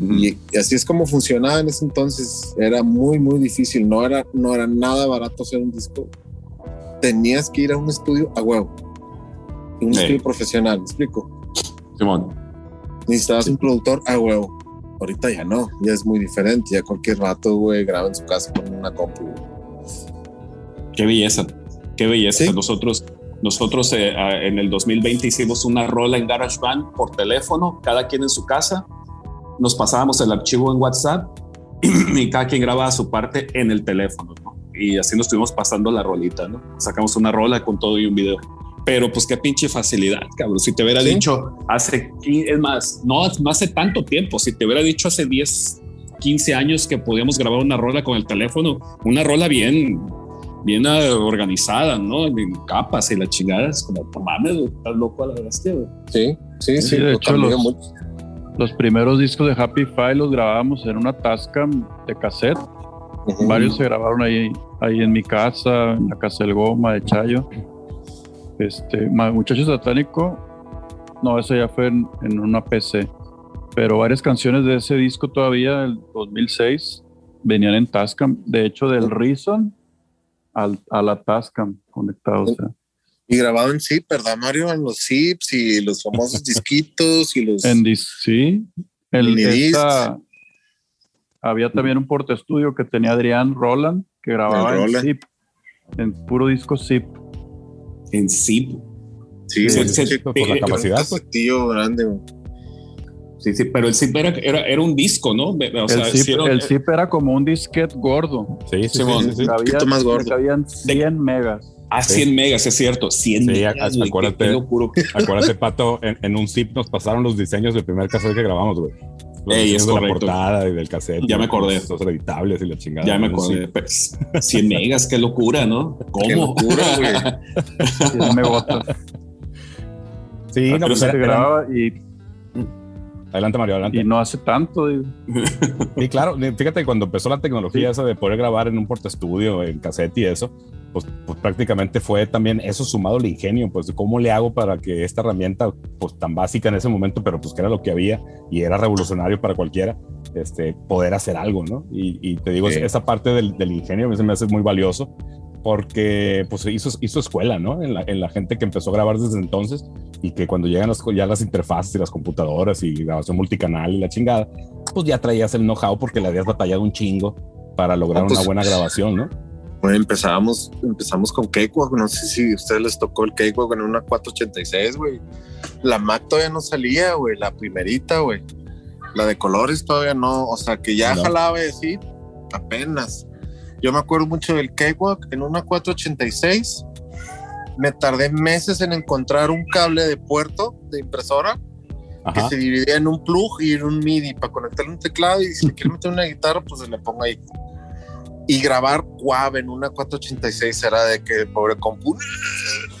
Y, y así es como funcionaba en ese entonces. Era muy, muy difícil. No era, no era nada barato hacer un disco. Tenías que ir a un estudio a huevo. Un
Sí.
estudio profesional, ¿me explico?
Simón.
Necesitabas un productor a huevo. Ahorita ya no, ya es muy diferente. Ya cualquier rato, güey, graba en su casa con una compu.
Qué belleza, qué belleza.
Sí.
Nosotros, nosotros eh, en el 2020 hicimos una rola en GarageBand por teléfono, cada quien en su casa. Nos pasábamos el archivo en WhatsApp *clears throat* y cada quien grababa su parte en el teléfono, ¿no? Y así nos estuvimos pasando la rolita, ¿no? Sacamos una rola con todo y un video. Pero pues qué pinche facilidad, cabrón. Si te hubiera
Sí.
dicho hace, es más, no, no hace tanto tiempo, si te hubiera dicho hace 10, 15 años que podíamos grabar una rola con el teléfono, una rola bien, bien eh, organizada, ¿no? En capas y la chingada, es como, mames, estás loco a la bestia, güey.
Sí, sí, sí.
Sí, de hecho, los-. Los primeros discos de Happy Five los grabábamos en una Tascam de cassette.
Ujú.
Varios se grabaron ahí, ahí en mi casa, en la casa del Goma de Chayo. Este, Muchacho Satánico, no, eso ya fue en, en una PC. Pero varias canciones de ese disco todavía, el 2006, venían en Tascam. De hecho, del Reason al, a la Tascam conectados. o sea.
Y grabado en zip, ¿verdad, Mario? En los zips y los famosos disquitos y los.
En dis- sí, el, esta- había también un porta estudio que tenía Adrián Roland que grababa en zip, en puro disco zip.
En zip.
sí,
sí,
güey,
sí,
sí,
por la
era un
capacidad, pues.
grande.
Sí, sí, pero el zip era, era, era un disco, ¿no? O sea,
el, zip,
hicieron-
el zip era como un disquete gordo.
Sí, sí, sí, sí, sí.
Cabía-
poquito más gordo.
cabían 100 megas.
Ah, 100 megas, es cierto. 100
Sí,
megas. güey,
acuérdate.
Qué, qué locura.
Acuérdate, Pato, en, en un zip nos pasaron los diseños del primer cassette que grabamos, güey. Los
Ey, es
de la
correcto.
portada y del cassette.
Ya me acordé.
Los editables y la chingada.
Ya me
Sí.
acordé. pues, 100 megas, qué locura, ¿no? ¿Cómo?
Qué locura, güey. *laughs*
100 megotas.
Sí, no,
pero
pues
se grababa y,
Adelante, Mario, adelante.
y no hace tanto. digo.
Sí, claro. Fíjate, cuando empezó la tecnología esa de poder grabar en un portaestudio, en cassette y eso, pues, pues prácticamente fue también eso sumado al ingenio, pues cómo le hago para que esta herramienta, pues tan básica en ese momento, pero pues que era lo que había y era revolucionario para cualquiera, este, poder hacer algo, ¿no? Y, y te digo,
Sí.
esa parte del, del ingenio a mí se me hace muy valioso porque pues hizo, hizo escuela, ¿no? En la, en la gente que empezó a grabar desde entonces y que cuando llegan las, ya las interfaces y las computadoras y grabación multicanal y la chingada, pues ya traías el know-how porque le habías batallado un chingo para lograr
Ah, pues-
una buena grabación, ¿no?
Güey, empezamos, empezamos con Cakewalk. No sé si a ustedes les tocó el Cakewalk en una 486, güey. La Mac todavía no salía, güey. La primerita, güey. La de colores todavía no. O sea, que ya
No.
jalaba así, apenas. Yo me acuerdo mucho del Cakewalk en una 486. Me tardé meses en encontrar un cable de puerto de impresora que se dividía en un plug y en un MIDI para conectarle un teclado y si le quiero meter una guitarra, pues le pongo ahí. Y grabar Quab en una 486 era de que pobre compu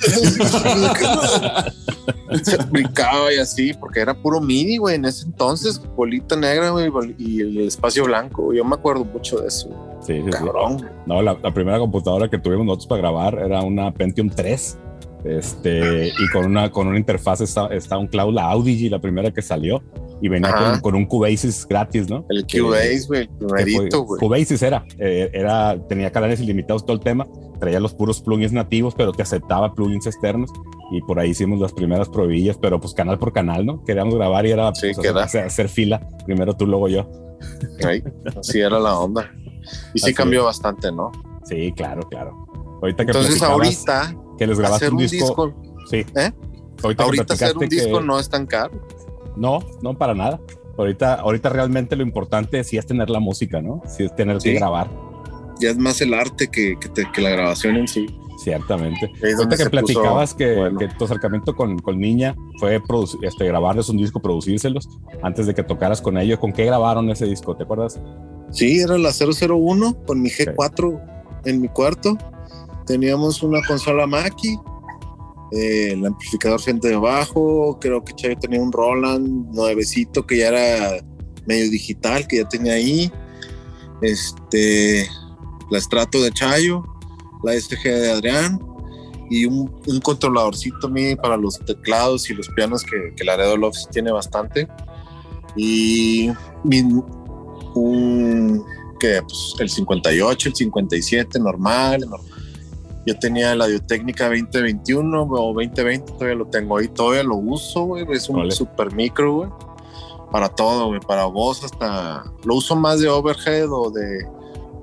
*laughs* se brincaba y así, porque era puro MIDI, güey, en ese entonces, bolita negra, güey, y el espacio blanco. Yo me acuerdo mucho de eso,
Sí, sí, sí.
cabrón.
No, la, la primera computadora que tuvimos nosotros para grabar era una Pentium 3. Este, y con una, con una interfaz está, está un Cloud, la Audi, la primera que salió, y venía con, con un Cubasis gratis, ¿no?
El Cubase, güey, primerito, güey.
Cubasis era, eh, era, tenía canales ilimitados todo el tema, traía los puros plugins nativos, pero te aceptaba plugins externos, y por ahí hicimos las primeras probillas, pero pues canal por canal, ¿no? Queríamos grabar y era
Sí,
pues,
era.
hacer, hacer fila, primero tú, luego yo.
Ahí, así era la onda. Y sí
Así
cambió bastante, ¿no?
Sí, claro, claro. Ahorita que
Entonces ahorita
que les grabaste
hacer
un
un
disco,
disco,
sí.
¿Eh?
Ahorita,
ahorita hacer un
platicaste que-
disco no es tan caro.
No, no para nada. Ahorita, ahorita realmente lo importante sí es tener la música, ¿no? Sí es tener
Sí.
que grabar,
Ya es más el arte que, que, te- que la grabación en sí.
ciertamente. Ahorita que platicabas
puso
que,
bueno.
que tu acercamiento con, con Niña fue este, grabarles un disco, producírselos, antes de que tocaras con ellos. ¿Con qué grabaron ese disco? ¿Te acuerdas?
Sí, era la 001 con mi G4 en mi cuarto. Teníamos una consola Mackie, eh, el amplificador frente de bajo. Creo que Chayo tenía un Roland nuevecito que ya era medio digital, que ya tenía ahí. Este, la Strato de Chayo, la SG de Adrián y un, controladorcito mío para los teclados y los pianos que, que Laredo Love sí tiene bastante. Y un que pues, el 58, el 57 normal, normal. Yo tenía la Audiotécnica 2021 o 2020, todavía lo tengo ahí, todavía lo uso, güey, es un super micro, güey. Para todo, güey, para voz hasta lo uso más de overhead o de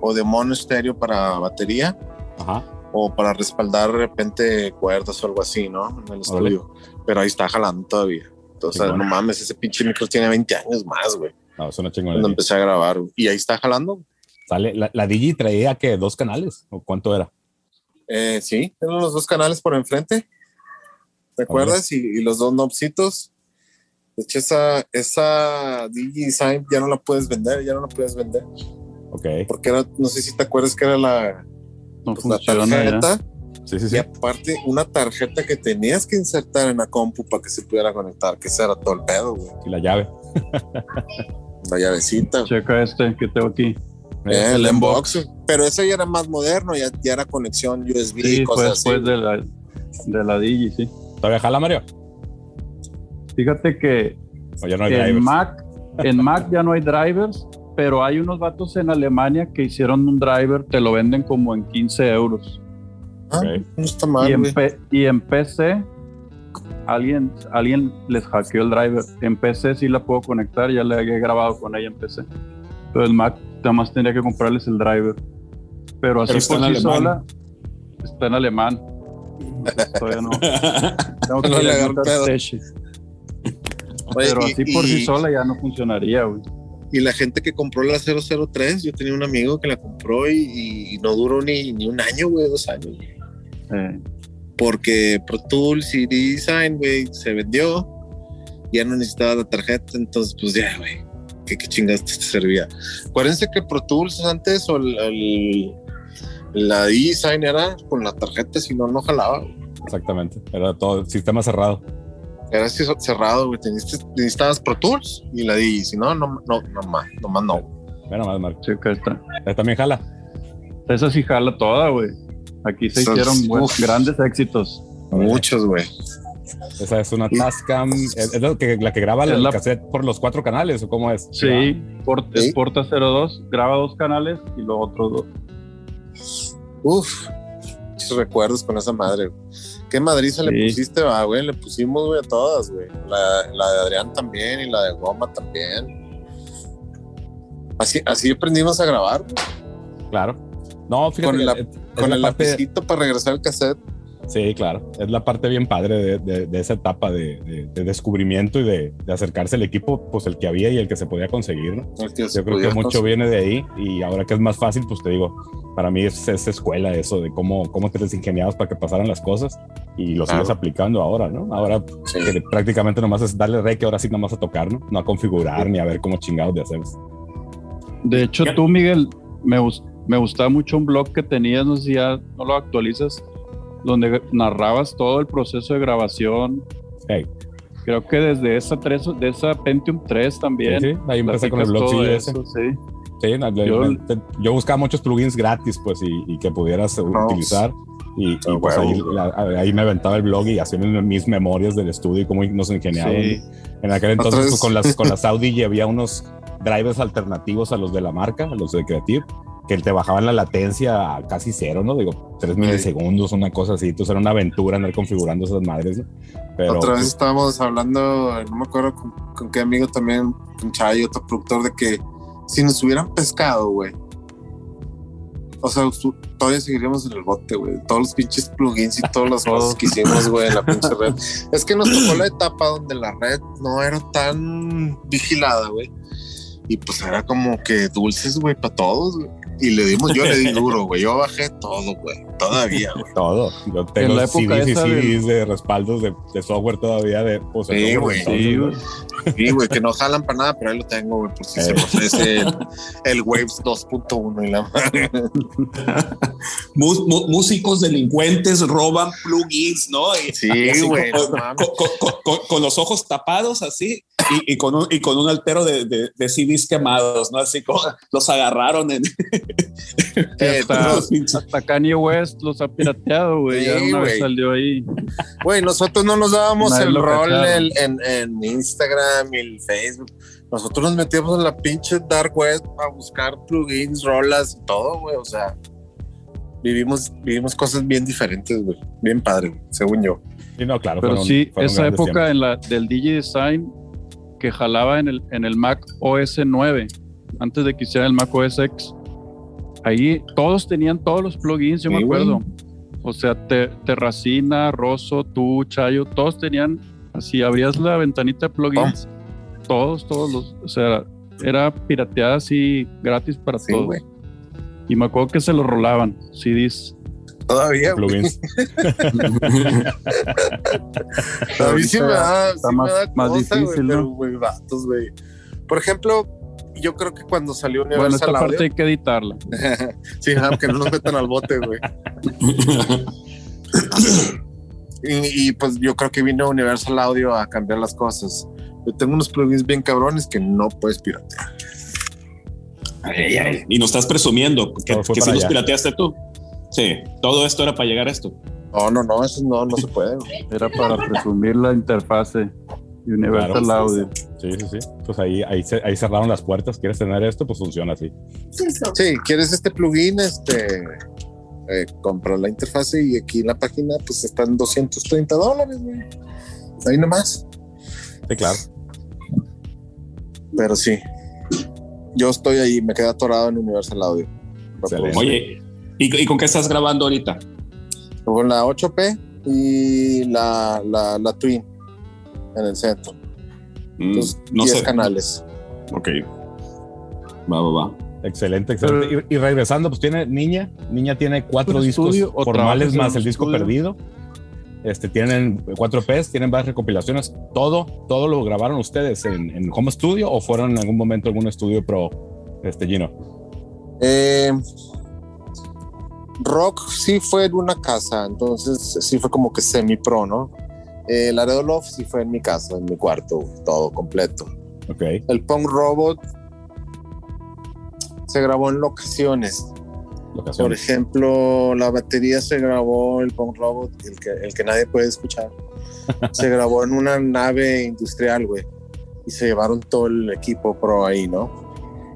o de mono estéreo para batería
Ajá.
o para respaldar de repente cuerdas o algo así, ¿no? En el estudio. Pero ahí está jalando todavía. Entonces,
bueno.
no mames, ese pinche micro tiene 20 años más, güey.
No, es una
Cuando
chingonería.
empecé a grabar. güey. Y ahí está jalando.
Sale, la, la Digi traía que dos canales, ¿o cuánto era?
Eh, sí, eran los dos canales por enfrente. ¿Te acuerdas? Y, y los dos knobsitos. De hecho, esa, esa Digi Design ya no la puedes vender, ya no la puedes vender.
Ok.
Porque era, no sé si te acuerdas que era la,
No
pues, la
ya.
tarjeta.
Sí, sí,
Y
sí.
aparte, una tarjeta que tenías que insertar en la compu para que se pudiera conectar, que ese era todo el pedo, güey.
Y la llave.
La llavecita.
Checa este que tengo aquí.
Eh, el Inbox. Pero ese ya era más moderno, ya, ya era conexión USB,
Sí, fue
cosas así.
después de la. de la Digi, sí.
¿Todavía jala, Mario?
Fíjate que
O ya no hay
en
drivers.
Mac, en Mac ya no hay drivers, pero hay unos vatos en Alemania que hicieron un driver, te lo venden como en 15 euros.
Ah, no está
Y
mal,
en, y en PC, alguien, alguien les hackeó el driver. En PC sí la puedo conectar, ya le he grabado con ella en PC. Pero el Mac, nada más tendría que comprarles el driver. Pero así
Pero
por sí
alemán.
sola, está en alemán. Entonces, todavía no. Tengo que *laughs*
No le. Oye,
Pero
y-
así por
y-
sí sola ya no funcionaría, güey.
Y la gente que compró la 003, yo tenía un amigo que la compró y, y no duró ni, ni un año, güey, dos años.
Eh,
Porque Pro Tools y Design, güey, se vendió. Ya no necesitaba la tarjeta, entonces, pues ya, güey. ¿Qué, qué chingados te servía? Acuérdense que Pro Tools antes o el, el- la Design era con la tarjeta, si no, no jalaba.
Exactamente. Era todo sistema cerrado.
Era así cerrado, güey. Tenías- Necesitabas Pro Tools y la Digi, si no, no, no, no más, no más no.
Bueno, más, Marco.
sí, acá está.
Eh, También jala.
Esa sí jala toda, güey. Aquí se hicieron
uf.
grandes éxitos.
Muchos, güey.
Esa es una Tascam. ¿Es, es lo que, la que graba el
la-
cassette por los cuatro canales o cómo es?
Sí, Port-
Sí.
es Porta 02, graba dos canales y los otros dos.
Uf, muchos recuerdos con esa madre. ¿Qué madriza le
Sí.
pusiste, va, güey? Le pusimos, güey, a todas, güey. La, la de Adrián también y la de Goma también. Así, así aprendimos a grabar, güey,
Claro. No, fíjate
Con la- con el
parte-
lapicito para regresar al cassette.
Sí, claro. Es la parte bien padre de, de- de esa etapa de, de- de descubrimiento y de, de acercarse al equipo, pues el que había y el que se podía conseguir, ¿no?
que
Yo creo que mucho viene de ahí y ahora que es más fácil, pues te digo, para mí es, es escuela eso de cómo, cómo te les ingeniabas para que pasaran las cosas y lo sigues
Claro.
aplicando ahora, ¿no? Ahora
Sí.
que prácticamente nomás es darle rey que ahora sí nomás a tocar, ¿no? No a configurar ni a ver cómo chingados de hacer.
De hecho,
Ya.
tú, Miguel, me, me gustaba mucho un blog que tenías, no sé si ya no lo actualizas, donde narrabas todo el proceso de grabación.
Hey.
Creo que desde esa, 3, de esa Pentium 3 también.
Sí, sí, ahí empecé con el blog,
todo eso, sí.
Sí,
Yo-
buscaba muchos plugins gratis, pues, y, y que pudieras
No,
utilizar. Y, y, pues ahí,
huevo.
la- ahí me aventaba el blog y hacía mis, memorias del estudio y cómo nos ingeniábamos.
Sí.
En aquel entonces, pues, con las, con las *laughs* Audi había unos drivers alternativos a los de la marca, a los de Creative, que te bajaban la latencia a casi cero, ¿no? Digo, tres milisegundos, una cosa así. Entonces era una aventura andar configurando esas madres, ¿no? Pero
Otra vez
pues,
estábamos hablando, no me acuerdo con, con qué amigo también, con Chay, otro productor, de que si nos hubieran pescado, güey. O sea, todavía seguiríamos en el bote, güey. Todos los pinches plugins y todas las cosas que hicimos, güey, en la pinche red. Es que nos tocó la etapa donde la red no era tan vigilada, güey. Y pues era como que dulces, güey, para todos, güey. Y le dimos, yo le di *laughs* duro, güey. Yo bajé todo, güey. Todavía, *laughs* güey.
todo. Yo
En
tengo
la época
CDs y CDs de respaldos de, de software todavía de pues,
Sí, güey.
Sí, güey.
Que no jalan para nada, pero ahí lo tengo, güey, por si se
Eh.
ofrece el, el Waves 2.1 y la madre. *laughs*
Músicos delincuentes roban plugins, ¿no? Y,
Sí, güey,
con, los ojos tapados así y, y con, un, y con un altero de, de, de CDs quemados, ¿no? Así como los agarraron en *laughs*
Eh,
hasta, hasta Kanye West los ha pirateado, güey. ya
Sí,
una vez
güey.
salió ahí.
Güey, nosotros no nos dábamos
Nadie
el rol en, en, en Instagram y el Facebook. Nosotros nos metíamos en la pinche Dark Web a buscar plugins, rolas y todo, güey. O sea, vivimos, vivimos cosas bien diferentes, güey. Bien padre, según yo.
Sí, no, claro.
Pero
fueron-
sí,
fueron
esa época en la, del DigiDesign que jalaba en el, en el Mac OS 9, antes de que hiciera el Mac OS X, ahí todos tenían todos los plugins, yo me
güey.
acuerdo. O sea, Te- Terracina, Rosso, tú, Chayo, todos tenían, así abrías la ventanita de plugins, todos, todos los, o sea, era pirateada así gratis para
Sí,
todos.
güey.
Y me acuerdo que se lo rolaban, CDs.
Todavía, güey.
plugins. *laughs*
A mí sí me da,
Está
sí
más-
me da
más
cosa,
difícil,
pero, güey, vatos, güey. Por ejemplo, yo creo que cuando salió
Bueno,
Universal
esta
Audio,
parte hay que editarla. *laughs*
sí, ajá, que no nos metan al bote, güey. *laughs* Y, y, pues yo creo que vino Universal Audio a cambiar las cosas. Yo tengo unos plugins bien cabrones que no puedes piratear.
Ay, ay, Y nos estás presumiendo que, que sí
para
los pirateaste tú. Sí, todo esto era para llegar a esto.
No, no, no, eso no, no se puede. güey.
Era para presumir la interfase Universal
Claro.
Audio.
Sí, sí, sí. Pues ahí, ahí, ahí cerraron las puertas. ¿Quieres tener esto? Pues funciona así.
Sí, quieres este plugin, este, eh, compra la interfase y aquí en la página pues están 230 dólares, güey. Ahí nomás.
Sí, claro.
Pero sí, yo estoy ahí, me quedé atorado en Universal Audio.
Oye, ¿y, y con qué estás grabando ahorita?
Con la 8P y la, la, la Twin en el centro.
Mm,
Entonces,
no
10
sé.
canales.
Ok. Va, va, va.
Excelente, excelente. y, y regresando, pues tiene Niña. Niña tiene cuatro
¿Un
discos
estudio
formales más el disco
estudio?
perdido. Este, tienen cuatro P's, tienen varias recopilaciones. Todo, todo lo grabaron ustedes en, en home studio o fueron en algún momento a algún estudio pro, este Gino.
Eh, rock sí fue en una casa, entonces sí fue como que semi-pro, ¿no? Eh, Laredo Love sí fue en mi casa, en mi cuarto, todo completo. El Punk Robot se grabó en locaciones. Por
locaciones.
ejemplo, la batería se grabó, el Punk Robot, el que, el que nadie puede escuchar, *laughs* se grabó en una nave industrial, güey. Y se llevaron todo el equipo pro ahí, ¿no?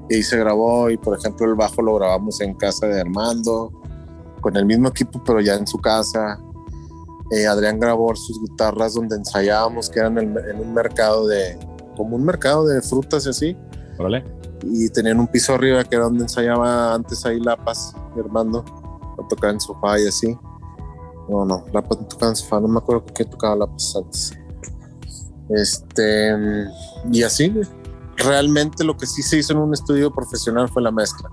Y se grabó y, por ejemplo, el bajo lo grabamos en casa de Armando, con el mismo equipo, pero ya en su casa. Eh, Adrián grabó sus guitarras donde ensayábamos, que eran en, en un mercado de, como un mercado de frutas y así.
Órale.
y tenían un piso arriba que era donde ensayaba antes ahí Lapas y Armando a tocar en sofá y así. No no Lapas no tocaba en sofá no me acuerdo qué tocaba Lapas antes. Este y así realmente lo que sí se hizo en un estudio profesional fue la mezcla.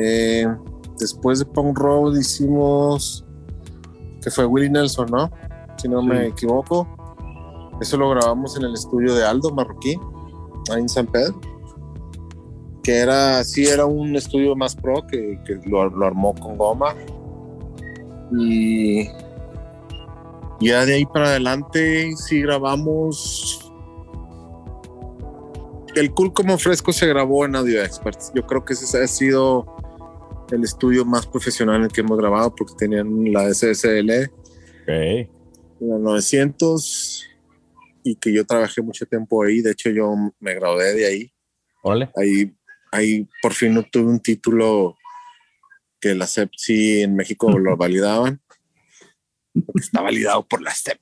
Eh, después de Punk Road hicimos que fue Willie Nelson no si no me equivoco eso lo grabamos en el estudio de Aldo Marroquí ahí en San Pedro. Que era, sí, era un estudio más pro que, que lo, lo armó con goma. Y ya de ahí para adelante sí grabamos. El Cool como Fresco se grabó en Audio Experts. Yo creo que ese ha sido el estudio más profesional en el que hemos grabado porque tenían la SSL,
Ok.
la 900 y que yo trabajé mucho tiempo ahí. De hecho, yo me gradué de ahí. Ahí, ahí por fin obtuve un título que la CEP sí en México lo *laughs* validaban, está validado por la CEP.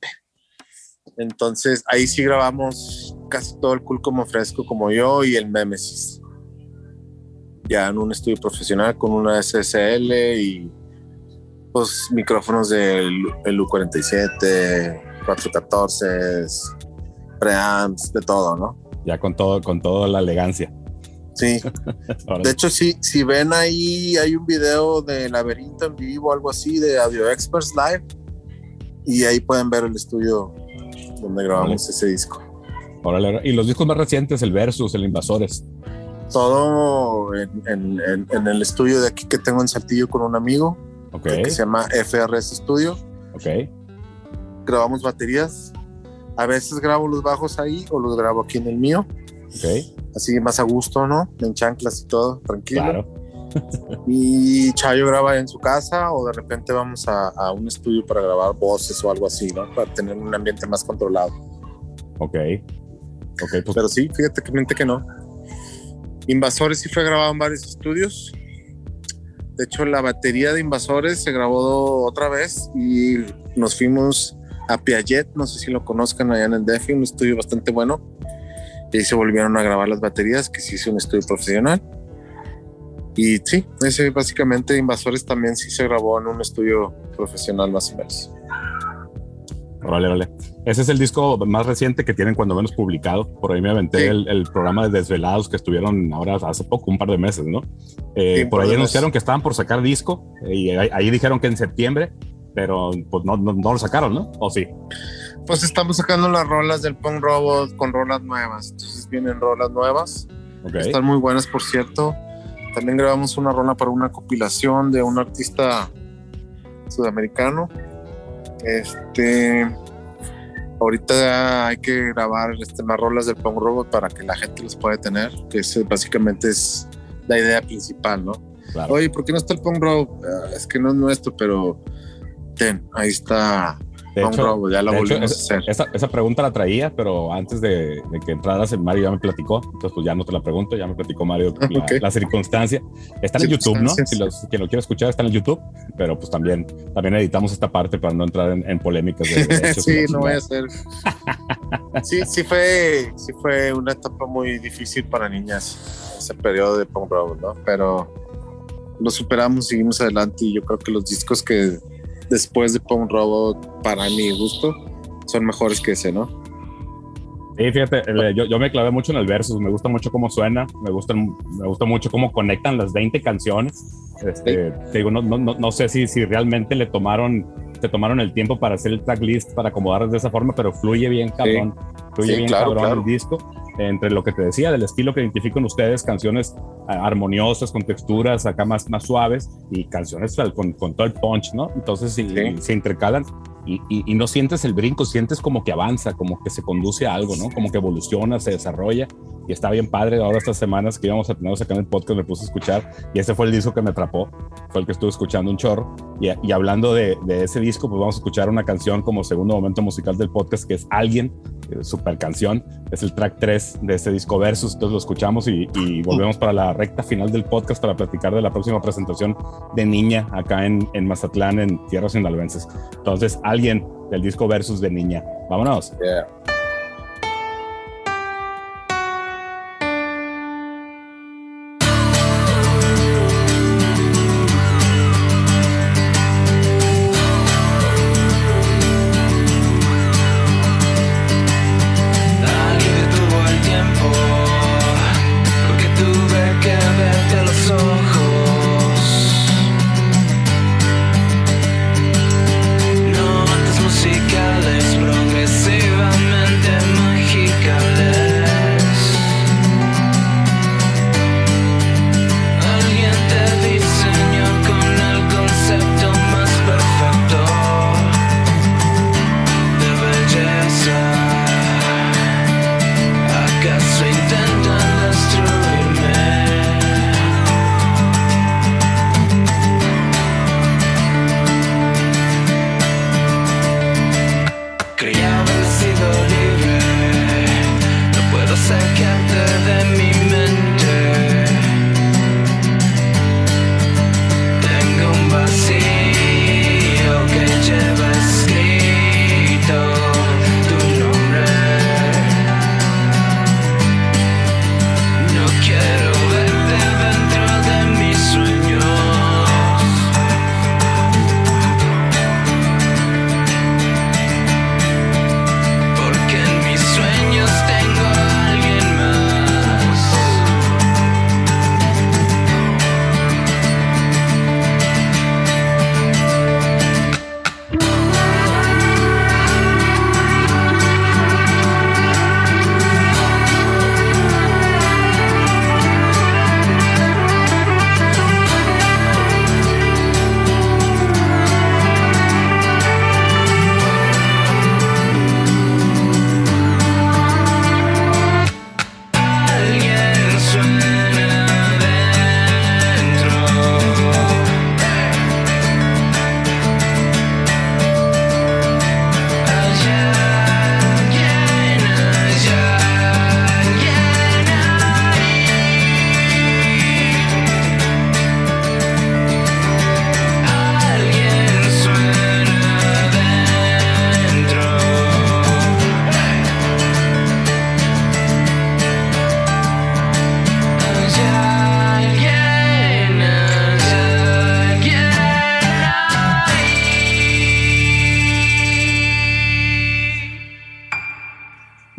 Entonces ahí sí grabamos casi todo el cool como fresco como yo y el Nemesis. Ya en un estudio profesional con una SSL y pues micrófonos del el U47, 414, preamps, de todo, ¿no?
Ya con todo, con toda la elegancia.
Sí. *laughs* De hecho, si, si ven ahí, hay un video de Laberinto en vivo, algo así, de Audio Experts Live. Y ahí pueden ver el estudio donde grabamos ese disco.
Órale. Y los discos más recientes, el Versus, el Invasores.
Todo en, en- en- en el estudio de aquí que tengo en Saltillo con un amigo,
Ok.
que se llama FRS Studio.
Ok.
Grabamos baterías. A veces grabo los bajos ahí o los grabo aquí en el mío.
Ok.
Así más a gusto, ¿no? En chanclas y todo, tranquilo.
Claro. *laughs*
Y Chayo graba en su casa o de repente vamos a, a un estudio para grabar voces o algo así, ¿no? Para tener un ambiente más controlado.
Ok. Ok, pues
Pero sí, fíjate que mente que no. Invasores sí fue grabado en varios estudios. De hecho, la batería de Invasores se grabó otra vez y nos fuimos a Piaget, no sé si lo conozcan allá en el DEFI, un estudio bastante bueno. Y ahí se volvieron a grabar las baterías, que sí es un estudio profesional. Y sí, ese básicamente Invasores también sí se grabó en un estudio profesional más o menos.
Órale, órale. Ese es el disco más reciente que tienen cuando menos publicado. Por ahí me aventé
Sí.
el, el programa de Desvelados que estuvieron ahora hace poco, un par de meses, ¿no? Eh,
Sí,
por ahí anunciaron que estaban por sacar disco eh, y ahí, ahí dijeron que en septiembre, pero pues no, no, no lo sacaron, ¿no? ¿O sí?
Pues estamos sacando las rolas del Punk Robot con rolas nuevas. Entonces vienen rolas nuevas.
Ok.
Están muy buenas, por cierto. También grabamos una rola para una compilación de un artista sudamericano. Este. Ahorita hay que grabar este, más rolas del Punk Robot para que la gente los pueda tener, que ese básicamente es la idea principal, ¿no?
Claro.
Oye, ¿por qué no está el Punk Row? "Ah, es que no es nuestro, pero ten, ahí está
De hecho,
ya lo
de hecho,
volvimos
es-
a hacer.
esa, esa pregunta la traía, pero antes de, de que entraras, Mario ya me platicó. Entonces, pues ya no te la pregunto, ya me platicó Mario *laughs* la,
Ok.
la circunstancia. Está en YouTube, ¿no? Si los, quien lo quiere escuchar está en el YouTube, pero pues también, también editamos esta parte para no entrar en, en polémicas. De *laughs* y
sí,
la
no voy a hacer. Sí, sí fue, sí fue una etapa muy difícil para niñas, ese periodo de Punk Rock, ¿no? Pero lo superamos, seguimos adelante y yo creo que los discos que después de Punk Rock, para mi gusto, son mejores que ese, ¿no?
Sí, fíjate, el- yo, yo me clavé mucho en el versus, me gusta mucho cómo suena, me gusta, me gusta mucho cómo conectan las 20 canciones. Este, te digo, no, no, no, sé si, si realmente le tomaron, se tomaron el tiempo para hacer el tracklist, para acomodarlas de esa forma, pero fluye bien cabrón, fluye
Sí,
bien
claro,
cabrón
claro.
el disco. Entre lo que te decía, del estilo que identifican ustedes, canciones ah, armoniosas, con texturas acá más, más suaves y canciones con, con todo el punch, ¿no? Entonces sí, se intercalan y, y- y no sientes el brinco, sientes como que avanza, como que se conduce a algo, ¿no? Como que evoluciona, se desarrolla y está bien padre. Ahora estas semanas que íbamos a tener acá en el podcast me puse a escuchar y ese fue el disco que me atrapó, fue el que estuve escuchando un chorro. Y, y hablando de, de ese disco, pues vamos a escuchar una canción como segundo momento musical del podcast que es Alguien, super canción, es el track 3 de este disco Versus, entonces lo escuchamos y, y volvemos para la recta final del podcast para platicar de la próxima presentación de Niña acá en, en Mazatlán, en Tierras Sinaloenses. Entonces, Alguien del disco Versus de Niña. Vámonos.
Yeah.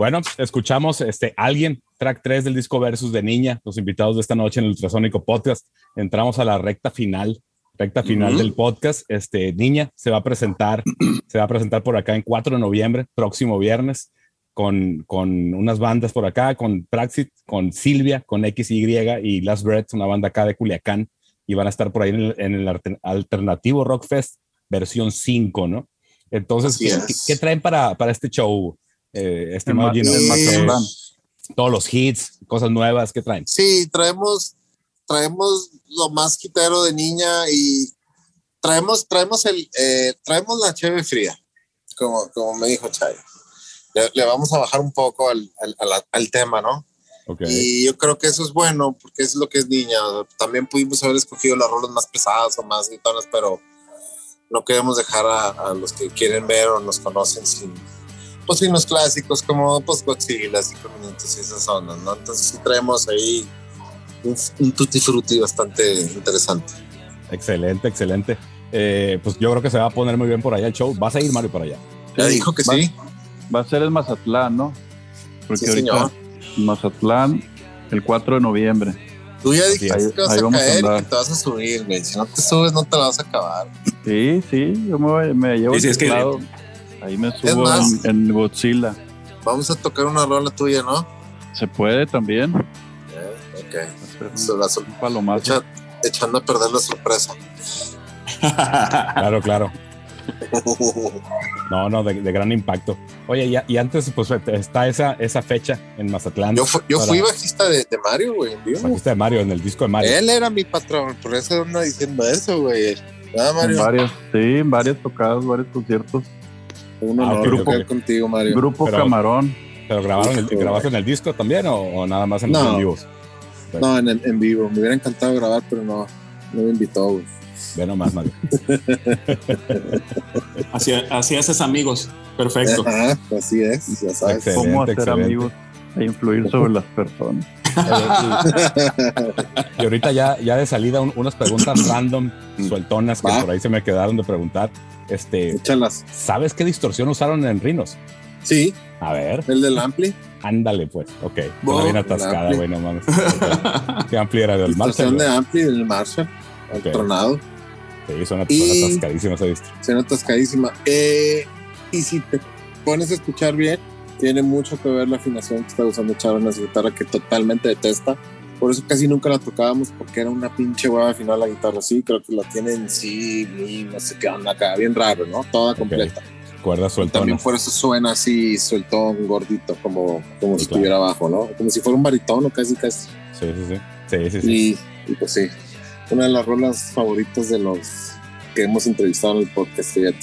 Bueno, escuchamos este Alguien, track 3 del disco Versus de Niña, los invitados de esta noche en el Ultrasónico Podcast. Entramos a la recta final, recta final del podcast. Este Niña se va a presentar, *clears throat* se va a presentar por acá en 4 de noviembre, próximo viernes, con, con unas bandas por acá, con Praxit, con Silvia, con XY y Last Breath, una banda acá de Culiacán, y van a estar por ahí en el, en el alternativo Rock Fest, versión 5, ¿no? Entonces,
Así
¿qué,
es.
qué- qué traen para, para este show, eh, estimado
Ma-
Gino?
Mazatlán.
todos los hits, cosas nuevas que traen.
Sí, traemos
traemos lo más quitero de niña y traemos, traemos el, eh, traemos la cheve fría, como, como me dijo Chay. Le, le vamos a bajar un poco al, al, al- al tema, ¿no?
Ok.
Y yo creo que eso es bueno, porque es lo que es niña. También pudimos haber escogido las rolas más pesadas o más gritonas, pero no queremos dejar a, a los que quieren ver o nos conocen sin, pues, sin los clásicos como pues, Godzilla, Cinco Minutos y esas ondas, ¿no? Entonces sí traemos ahí un, un tutti frutti bastante interesante.
Excelente, excelente. Eh, pues yo creo que se va a poner muy bien por allá el show. ¿Vas a ir, Mario, para allá?
Ya dijo que
va,
sí.
Va a ser en Mazatlán, ¿no? Porque
Sí,
ahorita
señor.
Mazatlán el 4 de noviembre.
Tú ya dijiste
es.
que vas
Ahí
a
vamos a
caer y que te vas a subir, güey. Si no te subes, no te la vas a acabar.
Sí, sí, yo me, me llevo
Sí, sí, es que-
teclado. Ahí me subo
más-
en, en Godzilla.
Vamos a tocar una rola tuya, ¿no?
Se puede también.
Ok. la sol-
un palomazo.
echa- echando a perder la sorpresa. *laughs*
Claro, claro. No, no, de, de gran impacto. Oye, y, y antes, pues está esa, esa fecha en Mazatlán.
Yo, fu- yo
Para-
fui bajista de, de Mario, güey.
Bajista de Mario, en el disco de Mario.
Él era mi patrón, por eso anda diciendo eso, güey. Ah,
En varios, sí, en varias tocadas, varios conciertos.
Un
Ah,
honor tocar
ok.
contigo, Mario.
Grupo
Pero-
Camarón.
¿Pero grabaron el, grabaste en el disco también o, o nada más en los
No.
en vivos?
No, en, en vivo. Me hubiera encantado grabar, pero no, no me invitó, güey.
Ve nomás, Mario. *laughs*
Así, así haces amigos. Perfecto.
Ajá, así es, ya sabes.
Excelente,
Cómo hacer
excelente.
amigos e influir sobre las personas.
Y ahorita ya, ya de salida un- unas preguntas *clears throat* random, sueltonas que
Va.
por ahí se me quedaron de preguntar. Este,
Échalas.
¿Sabes qué distorsión usaron en Rinos?
Sí,
A ver,
el del Ampli.
ándale pues. Ok, una bien atascada, güey, no mames. ¿Qué ampli era del Marshall?
Distorsión de? Ampli del Marshall. al
Ok.
Tronado.
Sí, suena,
Y-
suena atascadísima esa distro.
Suena atascadísima. Eh, y si te pones a escuchar bien, tiene mucho que ver la afinación que está usando Charo en esa guitarra que totalmente detesta. Por eso casi nunca la tocábamos porque era una pinche hueva afinar la guitarra así. Creo que la tiene en sí, y no sé qué onda acá, bien raro, ¿no? Toda completa.
Cuerdas
También
sueltonas.
por eso suena así, sueltón, gordito, como, como
Sí,
si
claro.
estuviera abajo, ¿no? Como si fuera un baritón o casi, casi.
Sí, sí, sí. Sí, sí, sí.
Y, y pues sí, una de las rolas favoritas de los que hemos entrevistado en el podcast, fíjate.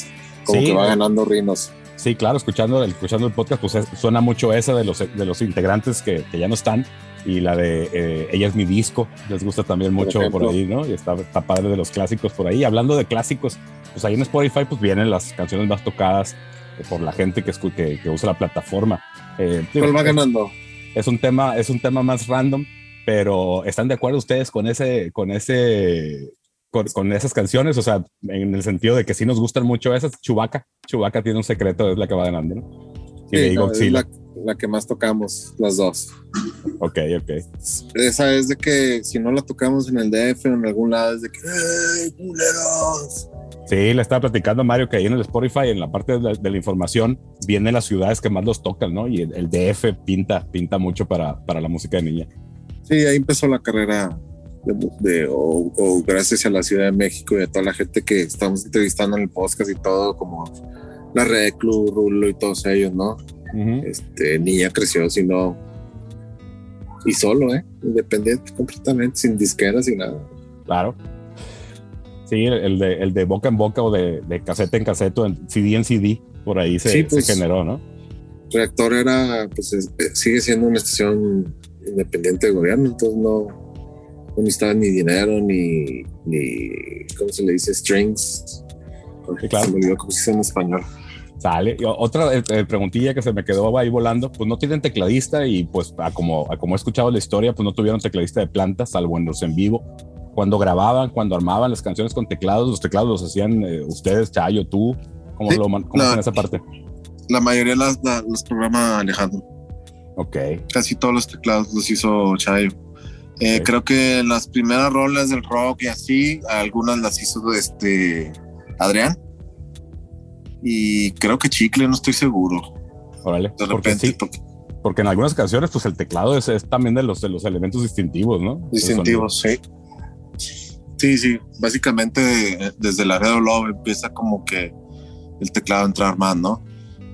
Como
Sí,
que va
eh.
ganando Rinos.
Sí, claro, escuchando el, escuchando el podcast, pues es- suena mucho esa de los, de los integrantes que, que ya no están y la de eh, Ella es mi disco, les gusta también mucho por, ahí, ¿no? Y está, está padre de los clásicos por ahí. Hablando de clásicos, pues ahí en Spotify pues vienen las canciones más tocadas eh, por la gente que, que, que usa la plataforma. Eh,
¿Cuál va
es-
ganando?
es un tema, es un tema más random, pero ¿están de acuerdo ustedes con ese, con ese, con, con esas canciones? O sea, en el sentido de que sí nos gustan mucho esas. Chubaca, Chubaca tiene un secreto, es la que va ganando, ¿no? Y
Sí, no, es
Godzilla.
la, la que más tocamos, las dos.
Ok, ok.
Esa es de que si no la tocamos en el DF o en algún lado, es de que ¡Ey, culeros!
Sí, le estaba platicando a Mario que ahí en el Spotify, en la parte de la, de la información, vienen las ciudades que más los tocan, ¿no? Y el, el DF pinta, pinta mucho para, para la música de niña.
Sí, ahí empezó la carrera de, de- o, o gracias a la Ciudad de México y a toda la gente que estamos entrevistando en el podcast y todo, como la Red Club, Rulo y todos ellos, ¿no?
Ujú.
Este, niña creció sino y solo, ¿eh? Independiente completamente, sin disqueras, sin nada.
Claro. Sí, el, el de, el de boca en boca o de, de caseta en caseta, o en CD en CD, por ahí se,
Sí, pues.
se generó, ¿no?
Reactor era, pues es- sigue siendo una estación independiente de gobierno, entonces no, no necesitaba ni dinero, ni, ni, ¿cómo se le dice? Strings.
Sí, claro.
Se me olvidó cómo se dice en español.
Sale. Y otra eh, eh, preguntilla que se me quedó ahí volando, pues no tienen tecladista y pues a como, a como he escuchado la historia, pues no tuvieron tecladista de planta, salvo en los en vivo. Cuando grababan, cuando armaban las canciones con teclados, los teclados los hacían eh, ustedes, Chayo, tú, ¿cómo,
Sí,
lo, man- cómo hacen esa parte?
La mayoría las, la- los programa Alejandro.
Ok,
Casi todos los teclados los hizo Chayo. Eh. Creo que las primeras rolas del rock y así, algunas las hizo este Adrián. Y creo que Chicle, no estoy seguro.
órale.
De
Porque
repente,
sí,
porque-
porque en algunas canciones, pues el teclado es, es también de los, de los elementos distintivos, ¿no?
distintivos, sí. Sí, sí. Básicamente desde Laredo Love empieza como que el teclado a entrar más, ¿no?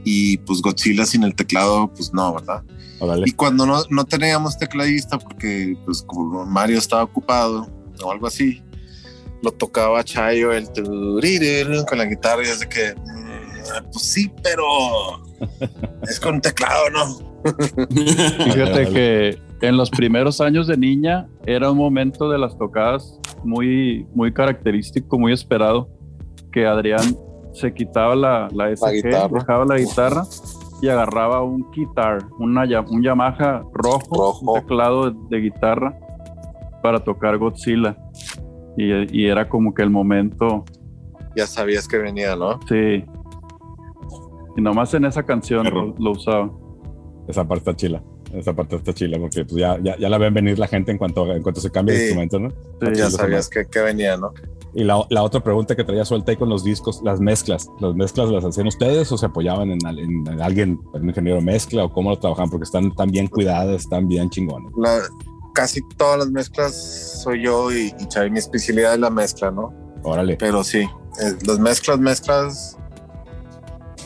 Y pues Godzilla sin el teclado, pues no, ¿verdad?
Órale.
Y cuando no, no teníamos tecladista, porque pues como Mario estaba ocupado o algo así, lo tocaba Chayo el con la guitarra y es de que, mm, pues sí, pero *laughs* es con teclado, ¿no? *laughs*
Fíjate que en los primeros años de niña era un momento de las tocadas muy, muy característico, muy esperado, que Adrián se quitaba la, la SG,
guitarra.
dejaba la guitarra y agarraba un guitar, una, un Yamaha rojo,
Rojo.
un teclado de, de guitarra para tocar Godzilla. Y, y era como que el momento,
Ya sabías que venía, ¿no?
sí. Y nomás en esa canción lo, lo usaba.
Esa parte está chila. Esa parte está chila porque pues, ya, ya, ya la ven venir la gente en cuanto, en cuanto se cambia el instrumento, ¿no?
Sí,
ya sabías que, que venía, ¿no?
Y la, la otra pregunta que traía suelta ahí con los discos, las mezclas. ¿Las mezclas las hacían ustedes o se apoyaban en, al- en- en alguien, en un ingeniero mezcla o cómo lo trabajaban? Porque están tan bien cuidadas, están bien chingones.
La- casi todas las mezclas soy yo y, y Chavi. Mi especialidad es la mezcla, ¿no?
Órale.
Pero sí, eh, las mezclas, mezclas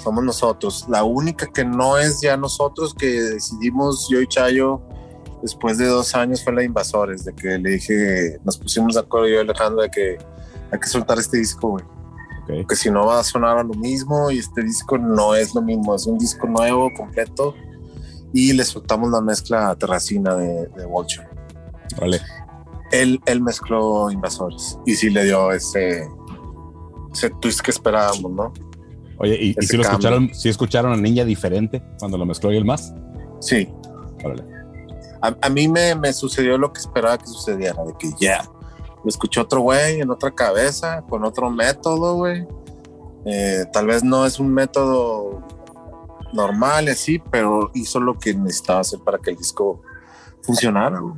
somos nosotros. La única que no es ya nosotros que decidimos yo y Chayo después de dos años fue la de Invasores, de que le dije, nos pusimos de acuerdo yo y Alejandro de que hay que soltar este disco, güey.
Ok.
Porque si no va a sonar a lo mismo y este disco no es lo mismo, es un disco nuevo, completo. Y le soltamos la mezcla terracina de, de Vulture.
Órale.
Él, él mezcló Invasores y sí le dio ese, ese twist que esperábamos, ¿no?
Oye, ¿y, si lo escucharon, si escucharon a Niña diferente cuando lo mezcló y el más?
Sí.
Órale.
A, a mí me, me sucedió lo que esperaba que sucediera, de que ya, lo escuché otro güey en otra cabeza, con otro método, güey. Eh, tal vez no es un método normal así, pero hizo lo que necesitaba hacer para que el disco funcionara, güey.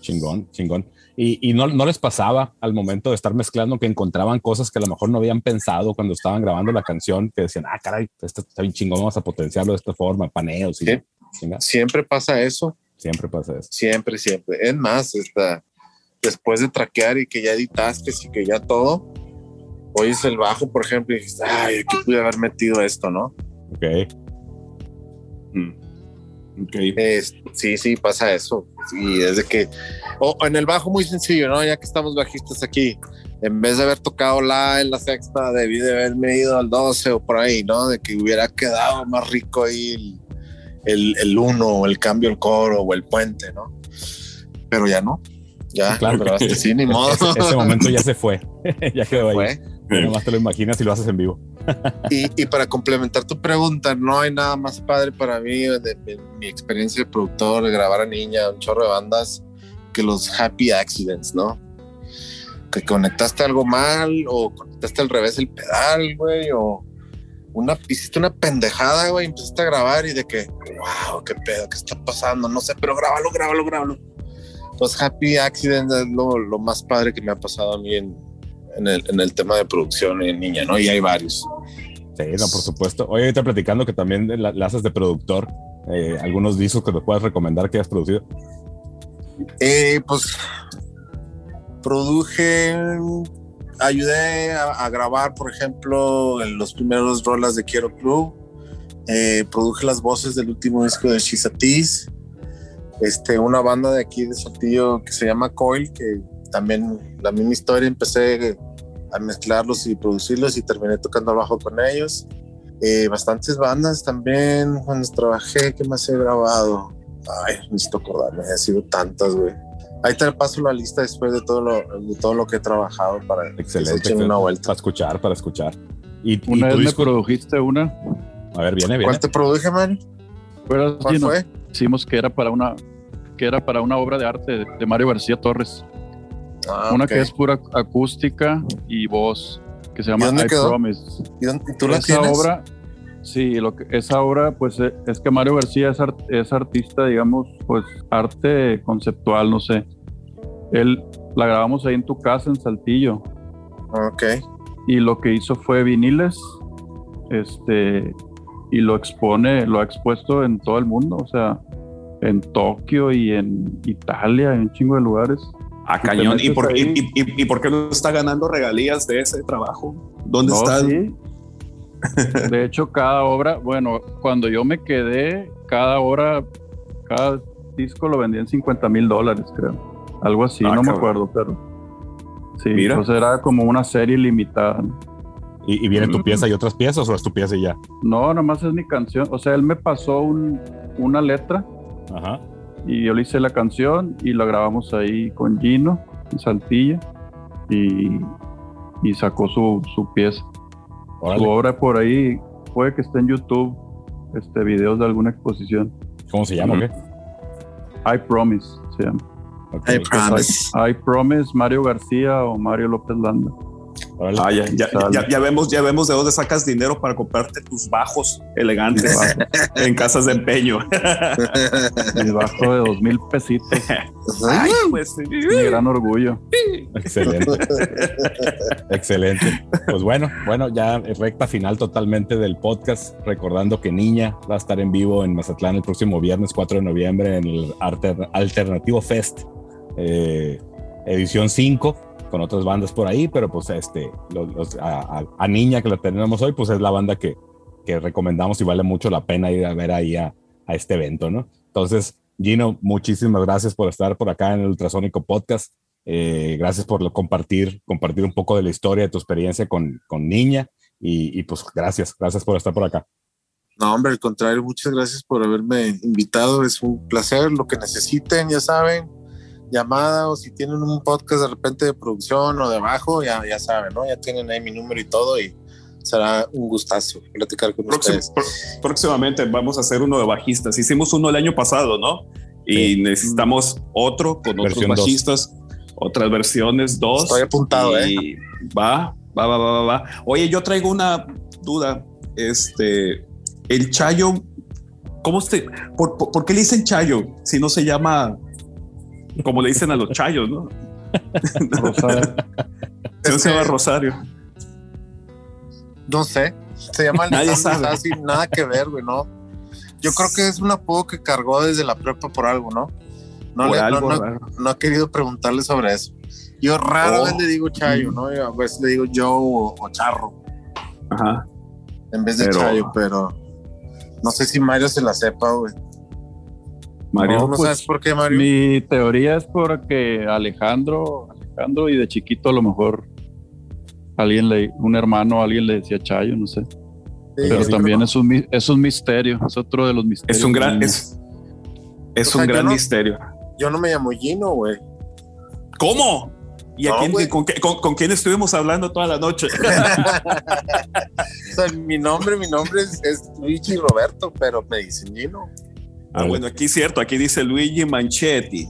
Chingón, chingón. Y, y no, no les pasaba al momento de estar mezclando que encontraban cosas que a lo mejor no habían pensado cuando estaban grabando la canción, que decían, ah, caray, esto está bien chingón, vamos a potenciarlo de esta forma, paneos y
Sí. Siempre pasa eso,
Siempre pasa eso.
siempre, siempre. Es más, esta, después de traquear y que ya editaste y que ya todo, oyes el bajo, por ejemplo, y dices, ay, aquí pude haber metido esto, ¿no?
Ok.
Ok.
Es- sí, sí, pasa eso. Y es de que, o o en el bajo muy sencillo, ¿no? Ya que estamos bajistas aquí, en vez de haber tocado la en la sexta, debí de haberme ido al 12 o por ahí, ¿no? De que hubiera quedado más rico ahí el, el, el uno, o el cambio, el coro o el puente, ¿no? Pero ya no. Ya, *laughs*
Sí, claro.
así, ni modo. *laughs*
Ese, ese momento ya se fue. *laughs* ya quedó ahí.
Fue.
Nomás te lo imaginas y lo haces en vivo.
Y, y para complementar tu pregunta, no hay nada más padre para mí de, de mi experiencia de productor, de grabar a niña, un chorro de bandas, que los happy accidents, ¿no? Que conectaste algo mal o conectaste al revés el pedal, güey, o una, hiciste una pendejada, güey, empezaste a grabar y de que, wow, qué pedo, qué está pasando, no sé, pero grábalo, grábalo, grábalo. Los happy accidents es lo, lo más padre que me ha pasado a mí en, en, el, en el tema de producción en niña, ¿no? Y hay varios.
Sí, no, por supuesto. Oye, ahorita platicando que también la, la haces de productor, eh, algunos discos que te puedas recomendar que hayas producido.
Eh, pues produje, ayudé a, a grabar, por ejemplo, en los primeros rolas de Quiero Club. Eh, produje las voces del último disco de Shizatis. Este, una banda de aquí de Saltillo que se llama Coil, que también la misma historia, empecé a mezclarlos y producirlos y terminé tocando abajo con ellos. Eh, bastantes bandas también cuando trabajé, ¿qué más he grabado? Ay, necesito acordarme, ha sido tantas, güey. Ahí te paso la lista después de todo lo, de todo lo que he trabajado para que se
Excelente.
echen una
excelente.
vuelta.
Para escuchar, para escuchar. Y, y
Una
tu
vez me produjiste una.
A ver, viene, viene.
¿Cuál te produje, man?
¿Recuerdas,
¿Cuál fue?
Decimos que era para una que era para una obra de arte de, de Mario García Torres.
Ah,
una que es pura acústica y voz, que se llama I
quedó?
Promise.
¿Y dónde- tú la
esa
tienes?
obra, sí, lo que, esa obra, pues eh, es que Mario García es, art- es artista, digamos, pues arte conceptual, no sé. Él la grabamos ahí en tu casa en Saltillo
Ok.
y lo que hizo fue viniles, este, y lo expone, lo ha expuesto en todo el mundo, o sea, en Tokio y en Italia, en un chingo de lugares.
Ah,
te
cañón. ¿Y por,
ahí.
y, y- y por qué no está ganando regalías de ese trabajo? ¿Dónde
No,
está?
sí. *laughs* De hecho, cada obra, bueno, cuando yo me quedé, cada obra, cada disco lo vendía en 50 mil dólares, creo. Algo así,
Ah,
no me acuerdo, pero. Sí,
Mira.
pues era como una serie limitada. ¿no?
¿Y, y viene tu pieza y otras piezas o es tu pieza y ya?
No, nomás es mi canción. O sea, él me pasó un- una letra
Ajá.
y yo le hice la canción y la grabamos ahí con Gino en Saltillo y, y sacó su, su pieza. Su
Órale.
obra por ahí puede que esté en YouTube, este videos de alguna exposición.
¿Cómo se llama qué?
I Promise se llama.
I promise.
I Promise, Mario García o Mario López Landa.
Órale.
Ah, ya, ya, ya- ya vemos, ya vemos de dónde sacas dinero para comprarte tus bajos elegantes *laughs* en casas de empeño. *laughs*
Mi bajo de dos mil pesitos. *laughs*
Ay, pues,
Mi gran orgullo.
Excelente. Excelente. Pues bueno, bueno, ya recta final totalmente del podcast. Recordando que Niña va a estar en vivo en Mazatlán el próximo viernes 4 de noviembre en el Alter- Alternativo Fest, eh, edición 5, con otras bandas por ahí, pero pues este, los- los- a, a- a Niña que la tenemos hoy, pues es la banda que, que recomendamos y vale mucho la pena ir a ver ahí a, a este evento, ¿no? Entonces, Gino, muchísimas gracias por estar por acá en el Ultrasónico Podcast. Eh, gracias por lo- compartir, compartir un poco de la historia de tu experiencia con, con Niña y, y, pues gracias, gracias por estar por acá.
No, hombre, al contrario, muchas gracias por haberme invitado. Es un placer. Lo que necesiten, ya saben, llamada o si tienen un podcast de repente de producción o de abajo, ya, ya saben, ¿no? Ya tienen ahí mi número y todo y será un gustazo platicar con
Próxim-
ustedes.
pró- próximamente vamos a hacer uno de bajistas. Hicimos uno el año pasado, ¿no? Y necesitamos otro con otros
dos.
bajistas, otras versiones, dos.
Estoy apuntado, ¿eh?
y Va, va, va, va, va, va. Oye, yo traigo una duda. Este, el Chayo, ¿cómo se, por, por- por qué le dicen Chayo si no se llama como le dicen a los Chayos, no? *laughs*
Rosario. *laughs*
No se llama Rosario.
No sé, se llama
Nadie sabe.
Sassi, nada que ver, güey, ¿no? Yo creo que es un apodo que cargó desde la prepa por algo, ¿no? No, le-
algo
no- no he querido preguntarle sobre eso. Yo rara
Oh.
vez le digo Chayo, ¿no? Yo a veces le digo Joe o, o Charro
Ajá.
en vez de
Pero-
Chayo, pero no sé si Mario se la sepa, güey.
Mario.
¿No,
pues,
sabes por qué, Mario?
Mi teoría es porque Alejandro, Alejandro y de chiquito a lo mejor alguien le, un hermano, alguien le decía Chayo, no sé.
Sí,
Pero
sí,
también es un, es un misterio, es otro de los misterios.
Es un gran, es, es
O sea,
un
yo
gran
no-
misterio.
Yo no me llamo Gino, güey.
¿Cómo? ¿Y a
No,
quién, con, qué- con- con quién estuvimos hablando toda la noche? *laughs*
O sea, mi nombre, mi nombre es, es Luigi Roberto, pero me dicen Gino.
Ah, bueno, aquí es cierto, aquí dice Luigi Manchetti.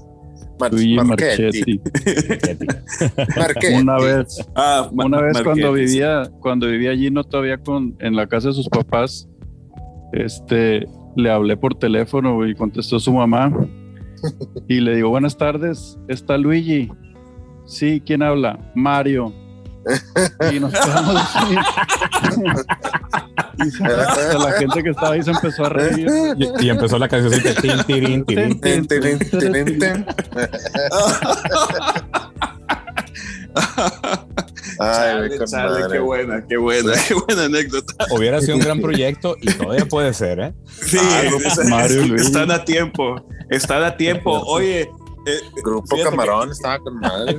Mar-
Luigi
Marchetti.
Marchetti. *laughs*
Marchetti.
Una vez,
Ah, Ma-
una vez cuando
Marchetti,
vivía, cuando vivía Gino todavía con, en la casa de sus papás, este, le hablé por teléfono y contestó su mamá *laughs* y le digo, buenas tardes, ¿está Luigi? Sí, ¿quién habla? Mario. Y nos quedamos así. Y se- hasta la gente que estaba ahí se empezó a reír.
Y, y empezó la canción de tin, tirín, tirín.
Ten, ten, ten, ten, ten. Ay,
Chale, chale, qué buena, qué buena, qué buena anécdota.
Hubiera sido un gran proyecto y todavía puede ser, ¿eh?
Sí,
Ah,
es-
Mario
es-
Luigi.
están a tiempo, están a tiempo. Oye, eh,
Grupo Camarón estaba con madre.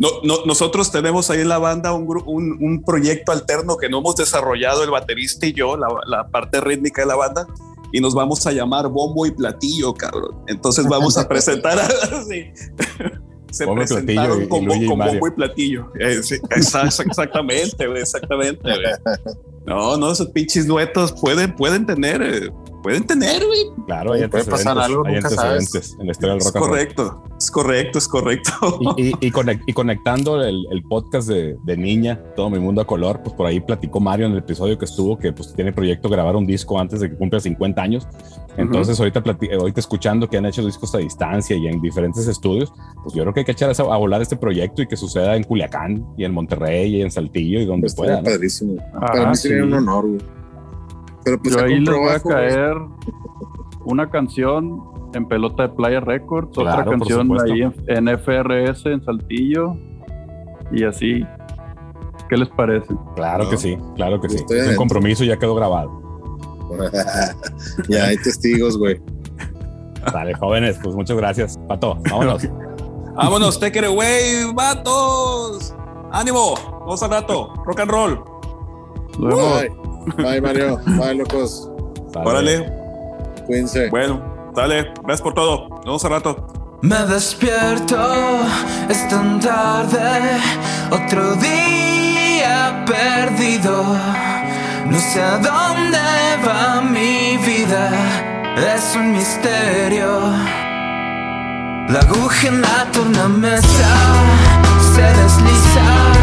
No, no- nosotros tenemos ahí en la banda un, gru- un, un proyecto alterno que no hemos desarrollado el baterista y yo, la, la parte rítmica de la banda, y nos vamos a llamar Bombo y Platillo, cabrón. Entonces vamos a presentar *laughs* sí. *laughs* Se
Bombo
presentaron
y-
con,
y.
Bombo y Platillo. Eh, sí, exactamente, exactamente. *laughs* No, no, esos pinches duetos pueden, pueden tener, eh, pueden tener, güey.
Claro, hay
Puede pasar
antecedentes,
algo,
hay
nunca
antecedentes en la historia del
Es
rock roll.
correcto, es correcto, es correcto.
Y, y- y conec- y conectando el, el podcast de, de Niña, Todo Mi Mundo a Color, pues por ahí platicó Mario en el episodio que estuvo que pues tiene proyecto grabar un disco antes de que cumpla 50 años. Entonces ahorita, plati- ahorita escuchando que han hecho discos a distancia y en diferentes estudios, pues yo creo que hay que echar a, a volar este proyecto y que suceda en Culiacán y en Monterrey y en Saltillo y donde pueda. ¿no?
padrísimo.
Ah,
Para mí sería
sí.
un honor, güey. Pero pues
Yo ahí les voy a caer una canción en Pelota de Playa Records,
Claro,
otra canción ahí en, en FRS en Saltillo y así. ¿Qué les parece?
Claro
No.
que sí, claro que sí. Es un compromiso y ya quedó grabado. *laughs*
ya hay testigos, güey.
Dale, jóvenes, pues muchas gracias. Pato, vámonos. *laughs*
Vámonos, take it away, vatos. Ánimo, vamos al rato. Rock and roll.
Vemos.
Bye. Bye, Mario. Bye, locos.
Órale.
Cuídense.
Bueno, dale. Gracias por todo. Nos vemos al rato.
Me despierto, es tan tarde, otro día perdido. No sé a dónde va mi vida, es un misterio. La aguja en la tornamesa se desliza